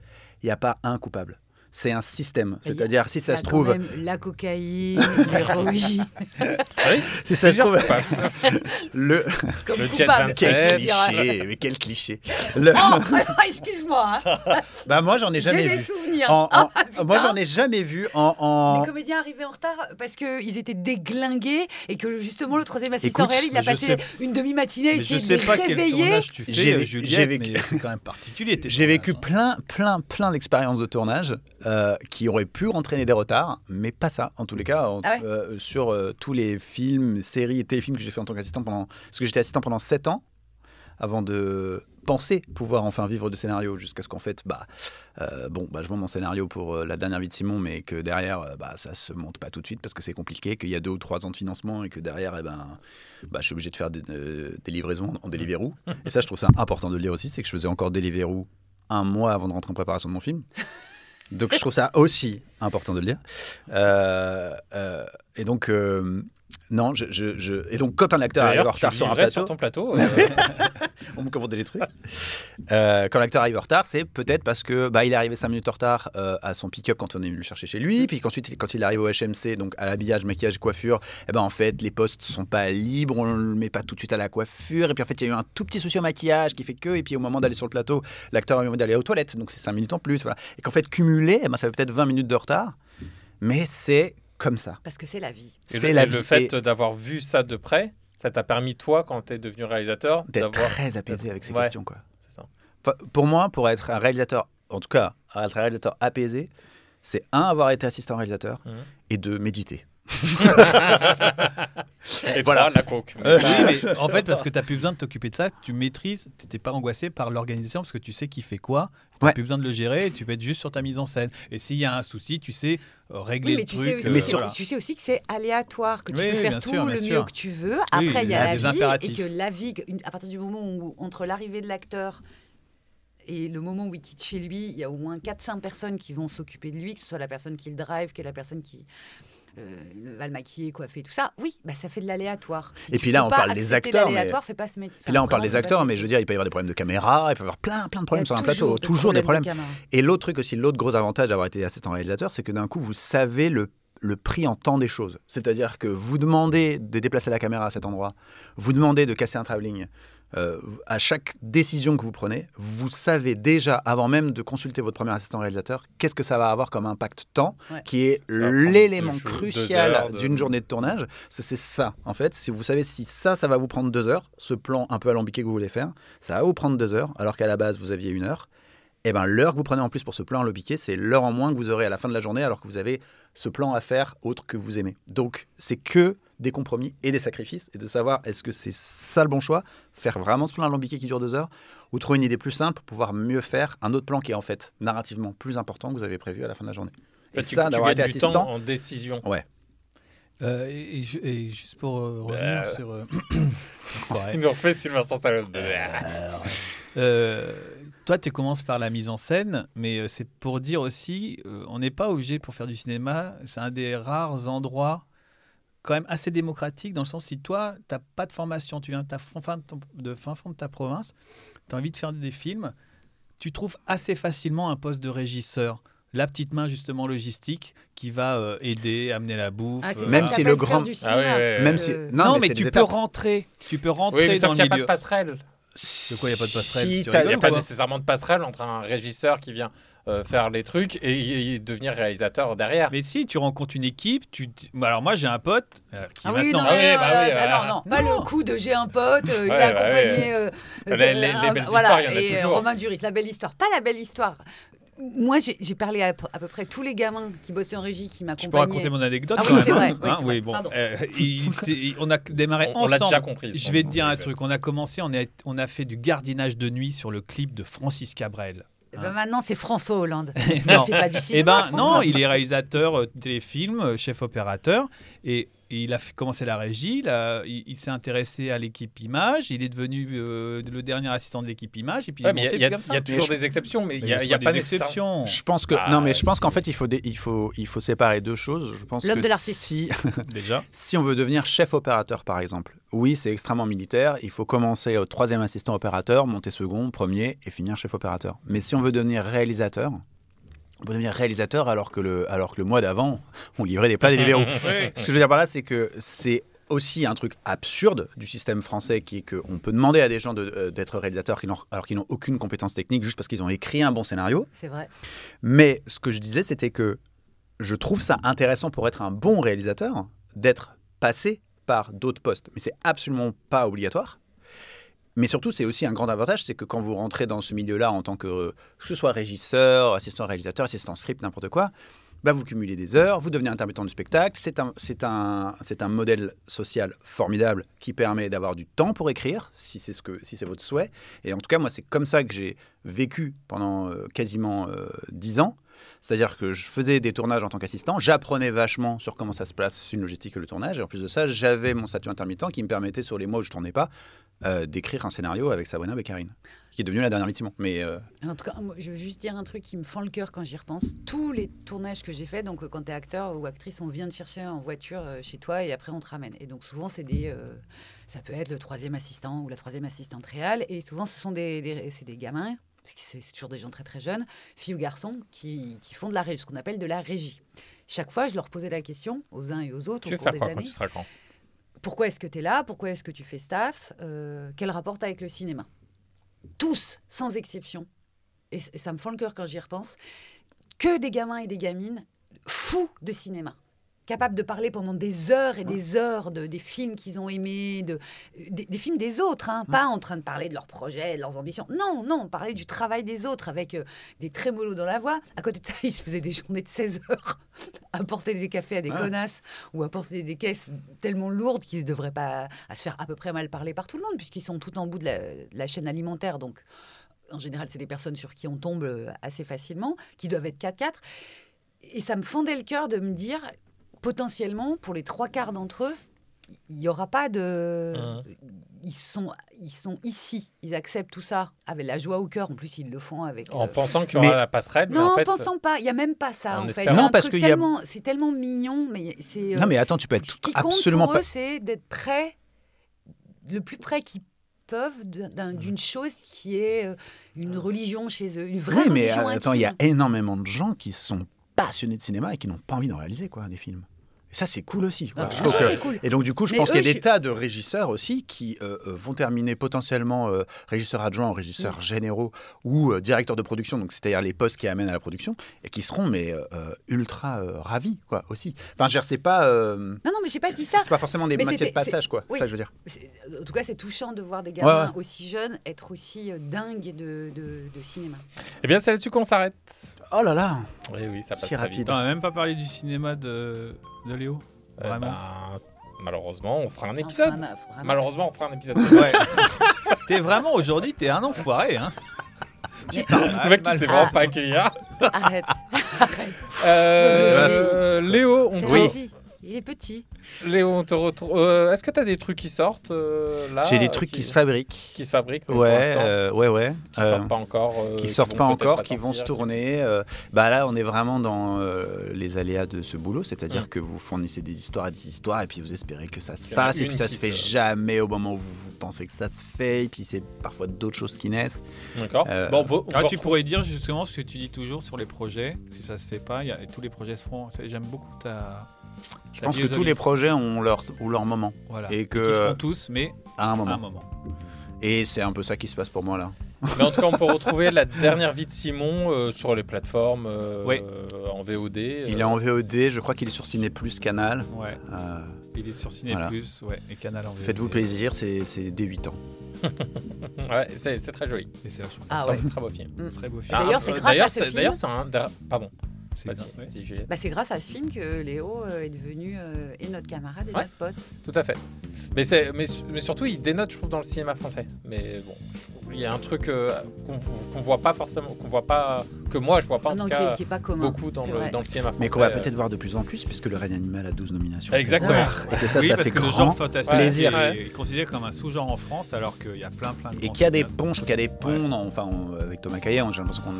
il n'y a pas un coupable. C'est un système. A- C'est-à-dire, si ça se trouve, même la cocaïne, l'héroïne, [LAUGHS] Ah oui si ça se trouve, [LAUGHS] le, comme Le coupable. 27. quel cliché, mais quel cliché. Le- Oh, excuse-moi, hein. [LAUGHS] bah moi j'en ai j'ai jamais des vu. souvenirs. En- en- Ah, moi j'en ai jamais vu en. en- Les comédiens arrivaient en retard parce qu'ils étaient déglingués et que justement le troisième assistant Écoute, réel, il a passé sais- une demi-matinée tournage tu fais, J'ai vécu- Juliette, j'ai vécu- mais c'est quand même particulier. J'ai vécu tournages, plein, plein, plein d'expériences de tournage euh, qui auraient pu entraîner des retards, mais pas ça. En tous les cas, en- Ah ouais euh, sur euh, tous les films, séries et téléfilms que j'ai fait en tant qu'assistant pendant, parce que j'étais assistant pendant 7 ans avant de penser pouvoir enfin vivre de scénario jusqu'à ce qu'en fait, bah, bon, bah, je vois mon scénario pour la dernière vie de Simon, mais que derrière, bah, ça se monte pas tout de suite parce que c'est compliqué, qu'il y a deux ou trois ans de financement et que derrière, eh ben, bah, je suis obligé de faire des, des livraisons en, en Deliveroo. [LAUGHS] Et ça, je trouve ça important de le dire aussi, c'est que je faisais encore Deliveroo un mois avant de rentrer en préparation de mon film. Donc je trouve ça aussi important de le dire. Euh, euh, et donc, euh, non, je, je- je- Et donc, quand un acteur arrive en tu retard sur un plateau, sur ton plateau. [LAUGHS] on me commandait les trucs. Euh, quand l'acteur arrive en retard, c'est peut-être parce que bah, il est arrivé 5 minutes en retard euh, à son pick-up quand on est venu le chercher chez lui, puis qu'ensuite, quand il arrive au HMC, donc à l'habillage, maquillage, coiffure, eh ben, en fait, les postes sont pas libres, on le met pas tout de suite à la coiffure, et puis en fait, il y a eu un tout petit souci au maquillage qui fait que, et puis au moment d'aller sur le plateau, l'acteur a eu envie d'aller aux toilettes, donc c'est 5 minutes en plus, voilà. Et qu'en fait, cumulé, eh ben, ça fait peut-être 20 minutes de retard, mais c'est comme ça. Parce que c'est la vie. et C'est le, la et le vie. fait Et d'avoir vu ça de près, ça t'a permis, toi, quand tu es devenu réalisateur, d'être très apaisé avec ces Ouais. questions, quoi. C'est ça. Enfin, pour moi, pour être un réalisateur, en tout cas, être un réalisateur apaisé, c'est un, avoir été assistant réalisateur, Mhm. et deux, méditer. [LAUGHS] Et Voilà. la coke. Euh, Oui, mais [LAUGHS] en fait, parce que tu n'as plus besoin de t'occuper de ça, tu maîtrises, tu n'es pas angoissé par l'organisation parce que tu sais qui fait quoi, tu n'as Ouais. plus besoin de le gérer et tu peux être juste sur ta mise en scène. Et s'il y a un souci, tu sais euh, régler Oui, mais le tu truc. sais, aussi, euh, Mais que- voilà. tu sais aussi que c'est aléatoire, que tu Oui, peux oui, faire tout sûr, le mieux sûr. que tu veux. Après, il y a la vie, et que la vie, à partir du moment où, entre l'arrivée de l'acteur et le moment où il quitte chez lui, il y a au moins 4-5 personnes qui vont s'occuper de lui, que ce soit la personne qui le drive, que la personne qui euh, le- va le maquiller, coiffer, tout ça. Oui, bah, ça fait de l'aléatoire. Si Et puis là, on parle des acteurs, mais- fais pas ce métier. Puis là, on parle des acteurs, mais je veux dire, il peut y avoir des problèmes de caméra, il peut y avoir plein, plein de problèmes sur un plateau, toujours des problèmes. de. Et l'autre truc aussi, l'autre gros avantage d'avoir été assistant réalisateur, c'est que d'un coup, vous savez le, le prix en temps des choses. C'est-à-dire que vous demandez de déplacer la caméra à cet endroit, vous demandez de casser un travelling. Euh, à chaque décision que vous prenez, vous savez déjà, avant même de consulter votre premier assistant réalisateur, qu'est-ce que ça va avoir comme impact temps, Ouais. qui est l'élément crucial de- d'une journée de tournage. C'est c'est ça, en fait. Si vous savez si ça, ça va vous prendre deux heures, ce plan un peu alambiqué que vous voulez faire, ça va vous prendre deux heures, alors qu'à la base, vous aviez une heure. Et ben l'heure que vous prenez en plus pour ce plan alambiqué, c'est l'heure en moins que vous aurez à la fin de la journée, alors que vous avez ce plan à faire autre que vous aimez. Donc, c'est que des compromis et des sacrifices et de savoir est-ce que c'est ça le bon choix, faire vraiment ce plan alambiqué qui dure deux heures, ou trouver une idée plus simple pour pouvoir mieux faire un autre plan qui est en fait narrativement plus important que vous avez prévu à la fin de la journée. Et tu, ça, tu d'avoir été gagnes du temps en décision. ouais. Euh, et, et ju- et juste pour euh, revenir Euh. sur. euh. [COUGHS] Il nous refait Sylvester Stallone. Euh, toi, tu commences par la mise en scène, mais euh, c'est pour dire aussi, euh, on n'est pas obligé pour faire du cinéma. C'est un des rares endroits quand même assez démocratique dans le sens si toi, tu n'as pas de formation, tu viens de, ta fin, fin de, ton- de fin fond de ta province, tu as envie de faire des films, tu trouves assez facilement un poste de régisseur. La petite main justement logistique qui va euh, aider, amener la bouffe. Ah, euh, Même si le grand- Ah. Même si- non, Non, mais tu peux étapes. rentrer, tu peux Oui, rentrer mais dans sauf le qu'il n'y a pas milieu. de passerelle. De quoi il n'y a pas de passerelle Si Il n'y a pas nécessairement de passerelle entre un régisseur qui vient euh, faire les trucs et, et devenir réalisateur derrière. Mais si, tu rencontres une équipe, tu... t- Bah, Alors moi j'ai un pote euh, qui Ah oui, maintenant... non, Ah oui, euh, bah oui, ça, euh, non, non, pas non. le coup de j'ai un pote, euh, il Ouais, bah accompagné. euh, Les- de- les- les un- belles voilà, histoires, il y en a et toujours. Romain Duris, la belle histoire. Pas la belle histoire. Moi, j'ai parlé à, à peu près tous les gamins qui bossaient en régie, qui Je peux m'accompagnaient. raconter mon anecdote Ah quand oui, c'est même, vrai, hein. oui, bon, euh, [LAUGHS] il- on a démarré On- on l'a ensemble. déjà compris, Je vais te dire un truc. On a commencé, on, est, on a fait du gardiennage de nuit sur le clip de Francis Cabrel. Eh ben, maintenant, c'est François Hollande. [LAUGHS] Non. Il fait pas du Eh cinéma. ben François. non, il est réalisateur téléfilm, euh, chef opérateur, et il a fait- commencé la régie. il il s'est intéressé à l'équipe image. Il est devenu euh, le dernier assistant de l'équipe image, et puis Ouais, il est monté il y, a- comme il ça. y a toujours des exceptions, mais il n'y a, y a pas exceptions. Je pense que Ah, non, mais je pense qu'en fait il faut dé- il faut il faut séparer deux choses. Je pense que de l'artiste. si [LAUGHS] Déjà. si on veut devenir chef opérateur par exemple, oui c'est extrêmement militaire. Il faut commencer au troisième assistant opérateur, monter second, premier et finir chef opérateur. Mais si on veut devenir réalisateur, on peut devenir réalisateur alors que le alors que le mois d'avant on livrait des plats Deliveroo. [LAUGHS] Ce que je veux dire par là, c'est que c'est aussi un truc absurde du système français qui est qu'on peut demander à des gens de- euh, d'être réalisateurs alors qu'ils n'ont aucune compétence technique juste parce qu'ils ont écrit un bon scénario. C'est vrai. Mais ce que je disais, c'était que je trouve ça intéressant pour être un bon réalisateur d'être passé par d'autres postes. Mais c'est absolument pas obligatoire. Mais surtout, c'est aussi un grand avantage, c'est que quand vous rentrez dans ce milieu-là en tant que, euh, que ce soit régisseur, assistant réalisateur, assistant script, n'importe quoi, bah vous cumulez des heures, vous devenez intermittent du spectacle. C'est un, c'est un, un modèle social formidable qui permet d'avoir du temps pour écrire, si c'est ce que, si c'est votre souhait. Et en tout cas, moi, c'est comme ça que j'ai vécu pendant euh, quasiment euh, dix ans. C'est-à-dire que je faisais des tournages en tant qu'assistant, j'apprenais vachement sur comment ça se place une logistique et le tournage. Et en plus de ça, j'avais mon statut intermittent qui me permettait, sur les mois où je tournais pas, euh, d'écrire un scénario avec Sabrina Beccarine, qui est devenue la dernière victime. Mais euh, En tout cas, moi, je veux juste dire un truc qui me fend le cœur quand j'y repense. Tous les tournages que j'ai faits, donc euh, quand tu es acteur ou actrice, on vient te chercher en voiture euh, chez toi et après on te ramène. Et donc souvent, c'est des, euh, ça peut être le troisième assistant ou la troisième assistante réelle. Et souvent, ce sont des, des- c'est des gamins, parce que c'est toujours des gens très très jeunes, filles ou garçons, qui, qui font de la régie, ce qu'on appelle de la régie. Chaque fois, je leur posais la question aux uns et aux autres Tu au cours faire des quoi quand années tu seras grand? Pourquoi est-ce que tu es là? Pourquoi est-ce que tu fais staff? Euh, Quel rapport avec le cinéma? Tous, sans exception, et, et ça me fend le cœur quand j'y repense, que des gamins et des gamines fous de cinéma. Capables de parler pendant des heures et des heures de, des films qu'ils ont aimés, de, des, des films des autres, hein, pas en train de parler de leurs projets, de leurs ambitions. Non, non, parler du travail des autres avec euh, des trémolos dans la voix. À côté de ça, [LAUGHS] ils se faisaient des journées de 16 heures [LAUGHS] à porter des cafés à des Ouais. connasses ou à porter des caisses tellement lourdes qu'ils ne devraient pas à se faire à peu près mal parler par tout le monde, puisqu'ils sont tout en bout de la, de la chaîne alimentaire. Donc, en général, c'est des personnes sur qui on tombe euh, assez facilement, qui doivent être 4-4. Et ça me fendait le cœur de me dire, potentiellement, pour les trois quarts d'entre eux, il n'y aura pas de... Ils, sont, ils sont ici, ils acceptent tout ça avec la joie au cœur. En plus, ils le font avec... En euh, pensant qu'il y aura mais- la passerelle, mais non, en en fait, pensant pas. Il n'y a même pas ça, En en fait. Non, parce y a- tellement- C'est tellement mignon, mais c'est... euh, non, mais attends, tu peux ce être qui compte absolument pour pas. eux, c'est d'être prêts, le plus près qu'ils peuvent d'un- d'une chose qui est euh, une religion chez eux, une vraie Oui, mais religion attends, il y a énormément de gens qui sont passionnés de cinéma et qui n'ont pas envie d'en réaliser quoi, des films. Ça, c'est cool aussi. Ah, cool. Et donc, du coup, je Mais pense qu'il y a des je- tas de régisseurs aussi qui euh, euh, vont terminer potentiellement euh, régisseurs adjoints régisseurs généraux ou euh, directeurs de production, donc c'est-à-dire les postes qui amènent à la production, et qui seront mais euh, euh, ultra euh, ravis, quoi, aussi. Enfin, je veux dire, c'est pas, euh, Non, non, mais j'ai pas dit ça. c'est pas forcément des métiers de passage, quoi. oui. Ça, je veux dire. En tout cas, c'est touchant de voir des gamins Ouais, aussi jeunes être aussi euh, dingues de, de, de cinéma. Eh bien, c'est là-dessus qu'on s'arrête. Oh là là Oui, oui, ça passe Si très rapide. vite. On n'a même pas parlé du cinéma de, de Léo. Euh, Vraiment. ben, Malheureusement, on fera un épisode. fera un- fera un- Malheureusement, on fera un épisode. [LAUGHS] Ouais. t'es vraiment aujourd'hui, t'es un enfoiré. Hein. Mais- Le mec, il sait vraiment Ah. pas accueillir. Arrête. Arrête. Euh, Léo, on C'est te, gentil. Il est petit. Léo, on te retrouve. euh, Est-ce que tu as des trucs qui sortent euh, là J'ai des trucs qui, se fabriquent. qui se fabriquent pour Ouais, euh, ouais, ouais. qui Euh, sortent pas encore. euh, qui sortent vont pas encore, qui vont se tourner. euh, bah là, on est vraiment dans euh, les aléas de ce boulot, c'est-à-dire que vous fournissez des histoires et des histoires, et puis vous espérez que ça se fasse, et puis ça se fait se- jamais au moment où vous pensez que ça se fait, et puis c'est parfois d'autres choses qui naissent. D'accord. Euh, Bon, on peut- on Ah, tu pourrais dire justement ce que tu dis toujours sur les projets. Si ça se fait pas, y a, tous les projets se feront. J'aime beaucoup ta. Je pense que tous les projets ont leur, ont leur moment, Voilà. et que- Qui se font tous, mais à un à moment. un moment. Et c'est un peu ça qui se passe pour moi là. [LAUGHS] Mais en tout cas, on peut retrouver la dernière vie de Simon euh, sur les plateformes euh, Oui. euh, en VOD. Il euh, est en VOD, je crois qu'il est sur Ciné Plus Canal. Ouais. Euh, Il est sur Ciné Voilà. Plus, ouais, et Canal en VOD. Faites-vous plaisir, c'est c'est dès 8 ans. [LAUGHS] Ouais, c'est c'est très joli. Et c'est Ah Très- ouais. Très beau film. très beau film. D'ailleurs, Ah, c'est grâce à d'ailleurs, ce c'est- film- D'ailleurs, c'est un. Pardon. C'est ouais. Bah, c'est grâce à ce film que Léo euh, est devenu euh, et notre camarade et Ouais. notre pote. Tout à fait. Mais, c'est- mais, mais surtout, il dénote, je trouve, dans le cinéma français. Mais bon, je trouve- il y a un truc euh, qu'on qu'on voit pas forcément, qu'on voit pas, que moi je vois pas en non, tout qui, cas est, qui est pas commun. beaucoup dans le, dans le cinéma français. Mais qu'on va euh, peut-être voir de plus en plus, puisque le règne animal a 12 nominations. Exactement. Et que ça, oui, ça parce fait que le grand genre fantastique plaisir. est, est considéré comme un sous-genre en France, alors qu'il y a plein plein de Et qu'il y a des ponts, je trouve qu'il y a des ponts, enfin, on- avec Thomas Caillet, on- j'ai l'impression qu'on.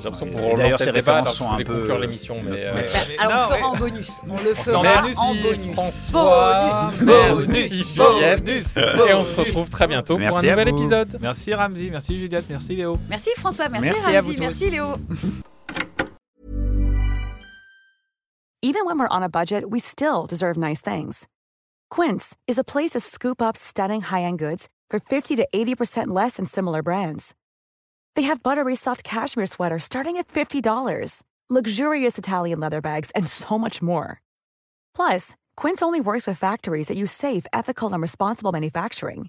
J'ai l'impression D'ailleurs, ces le références sont un peu. conclure l'émission, mais, euh, ah, on le fera en bonus. On le fait fera en bonus. Bonus, bonus, bonus, et on se retrouve très bientôt pour un nouvel épisode. Merci Ramzi, merci Juliette, merci Léo. Merci François, merci, Merci à vous tous. merci Léo. [LAUGHS] Even when we're on a budget, we still deserve nice things. Quince is a place to scoop up stunning high-end goods for 50 to 80% less than similar brands. They have buttery soft cashmere sweaters starting at $50, luxurious Italian leather bags, and so much more. Plus, Quince only works with factories that use safe, ethical, and responsible manufacturing.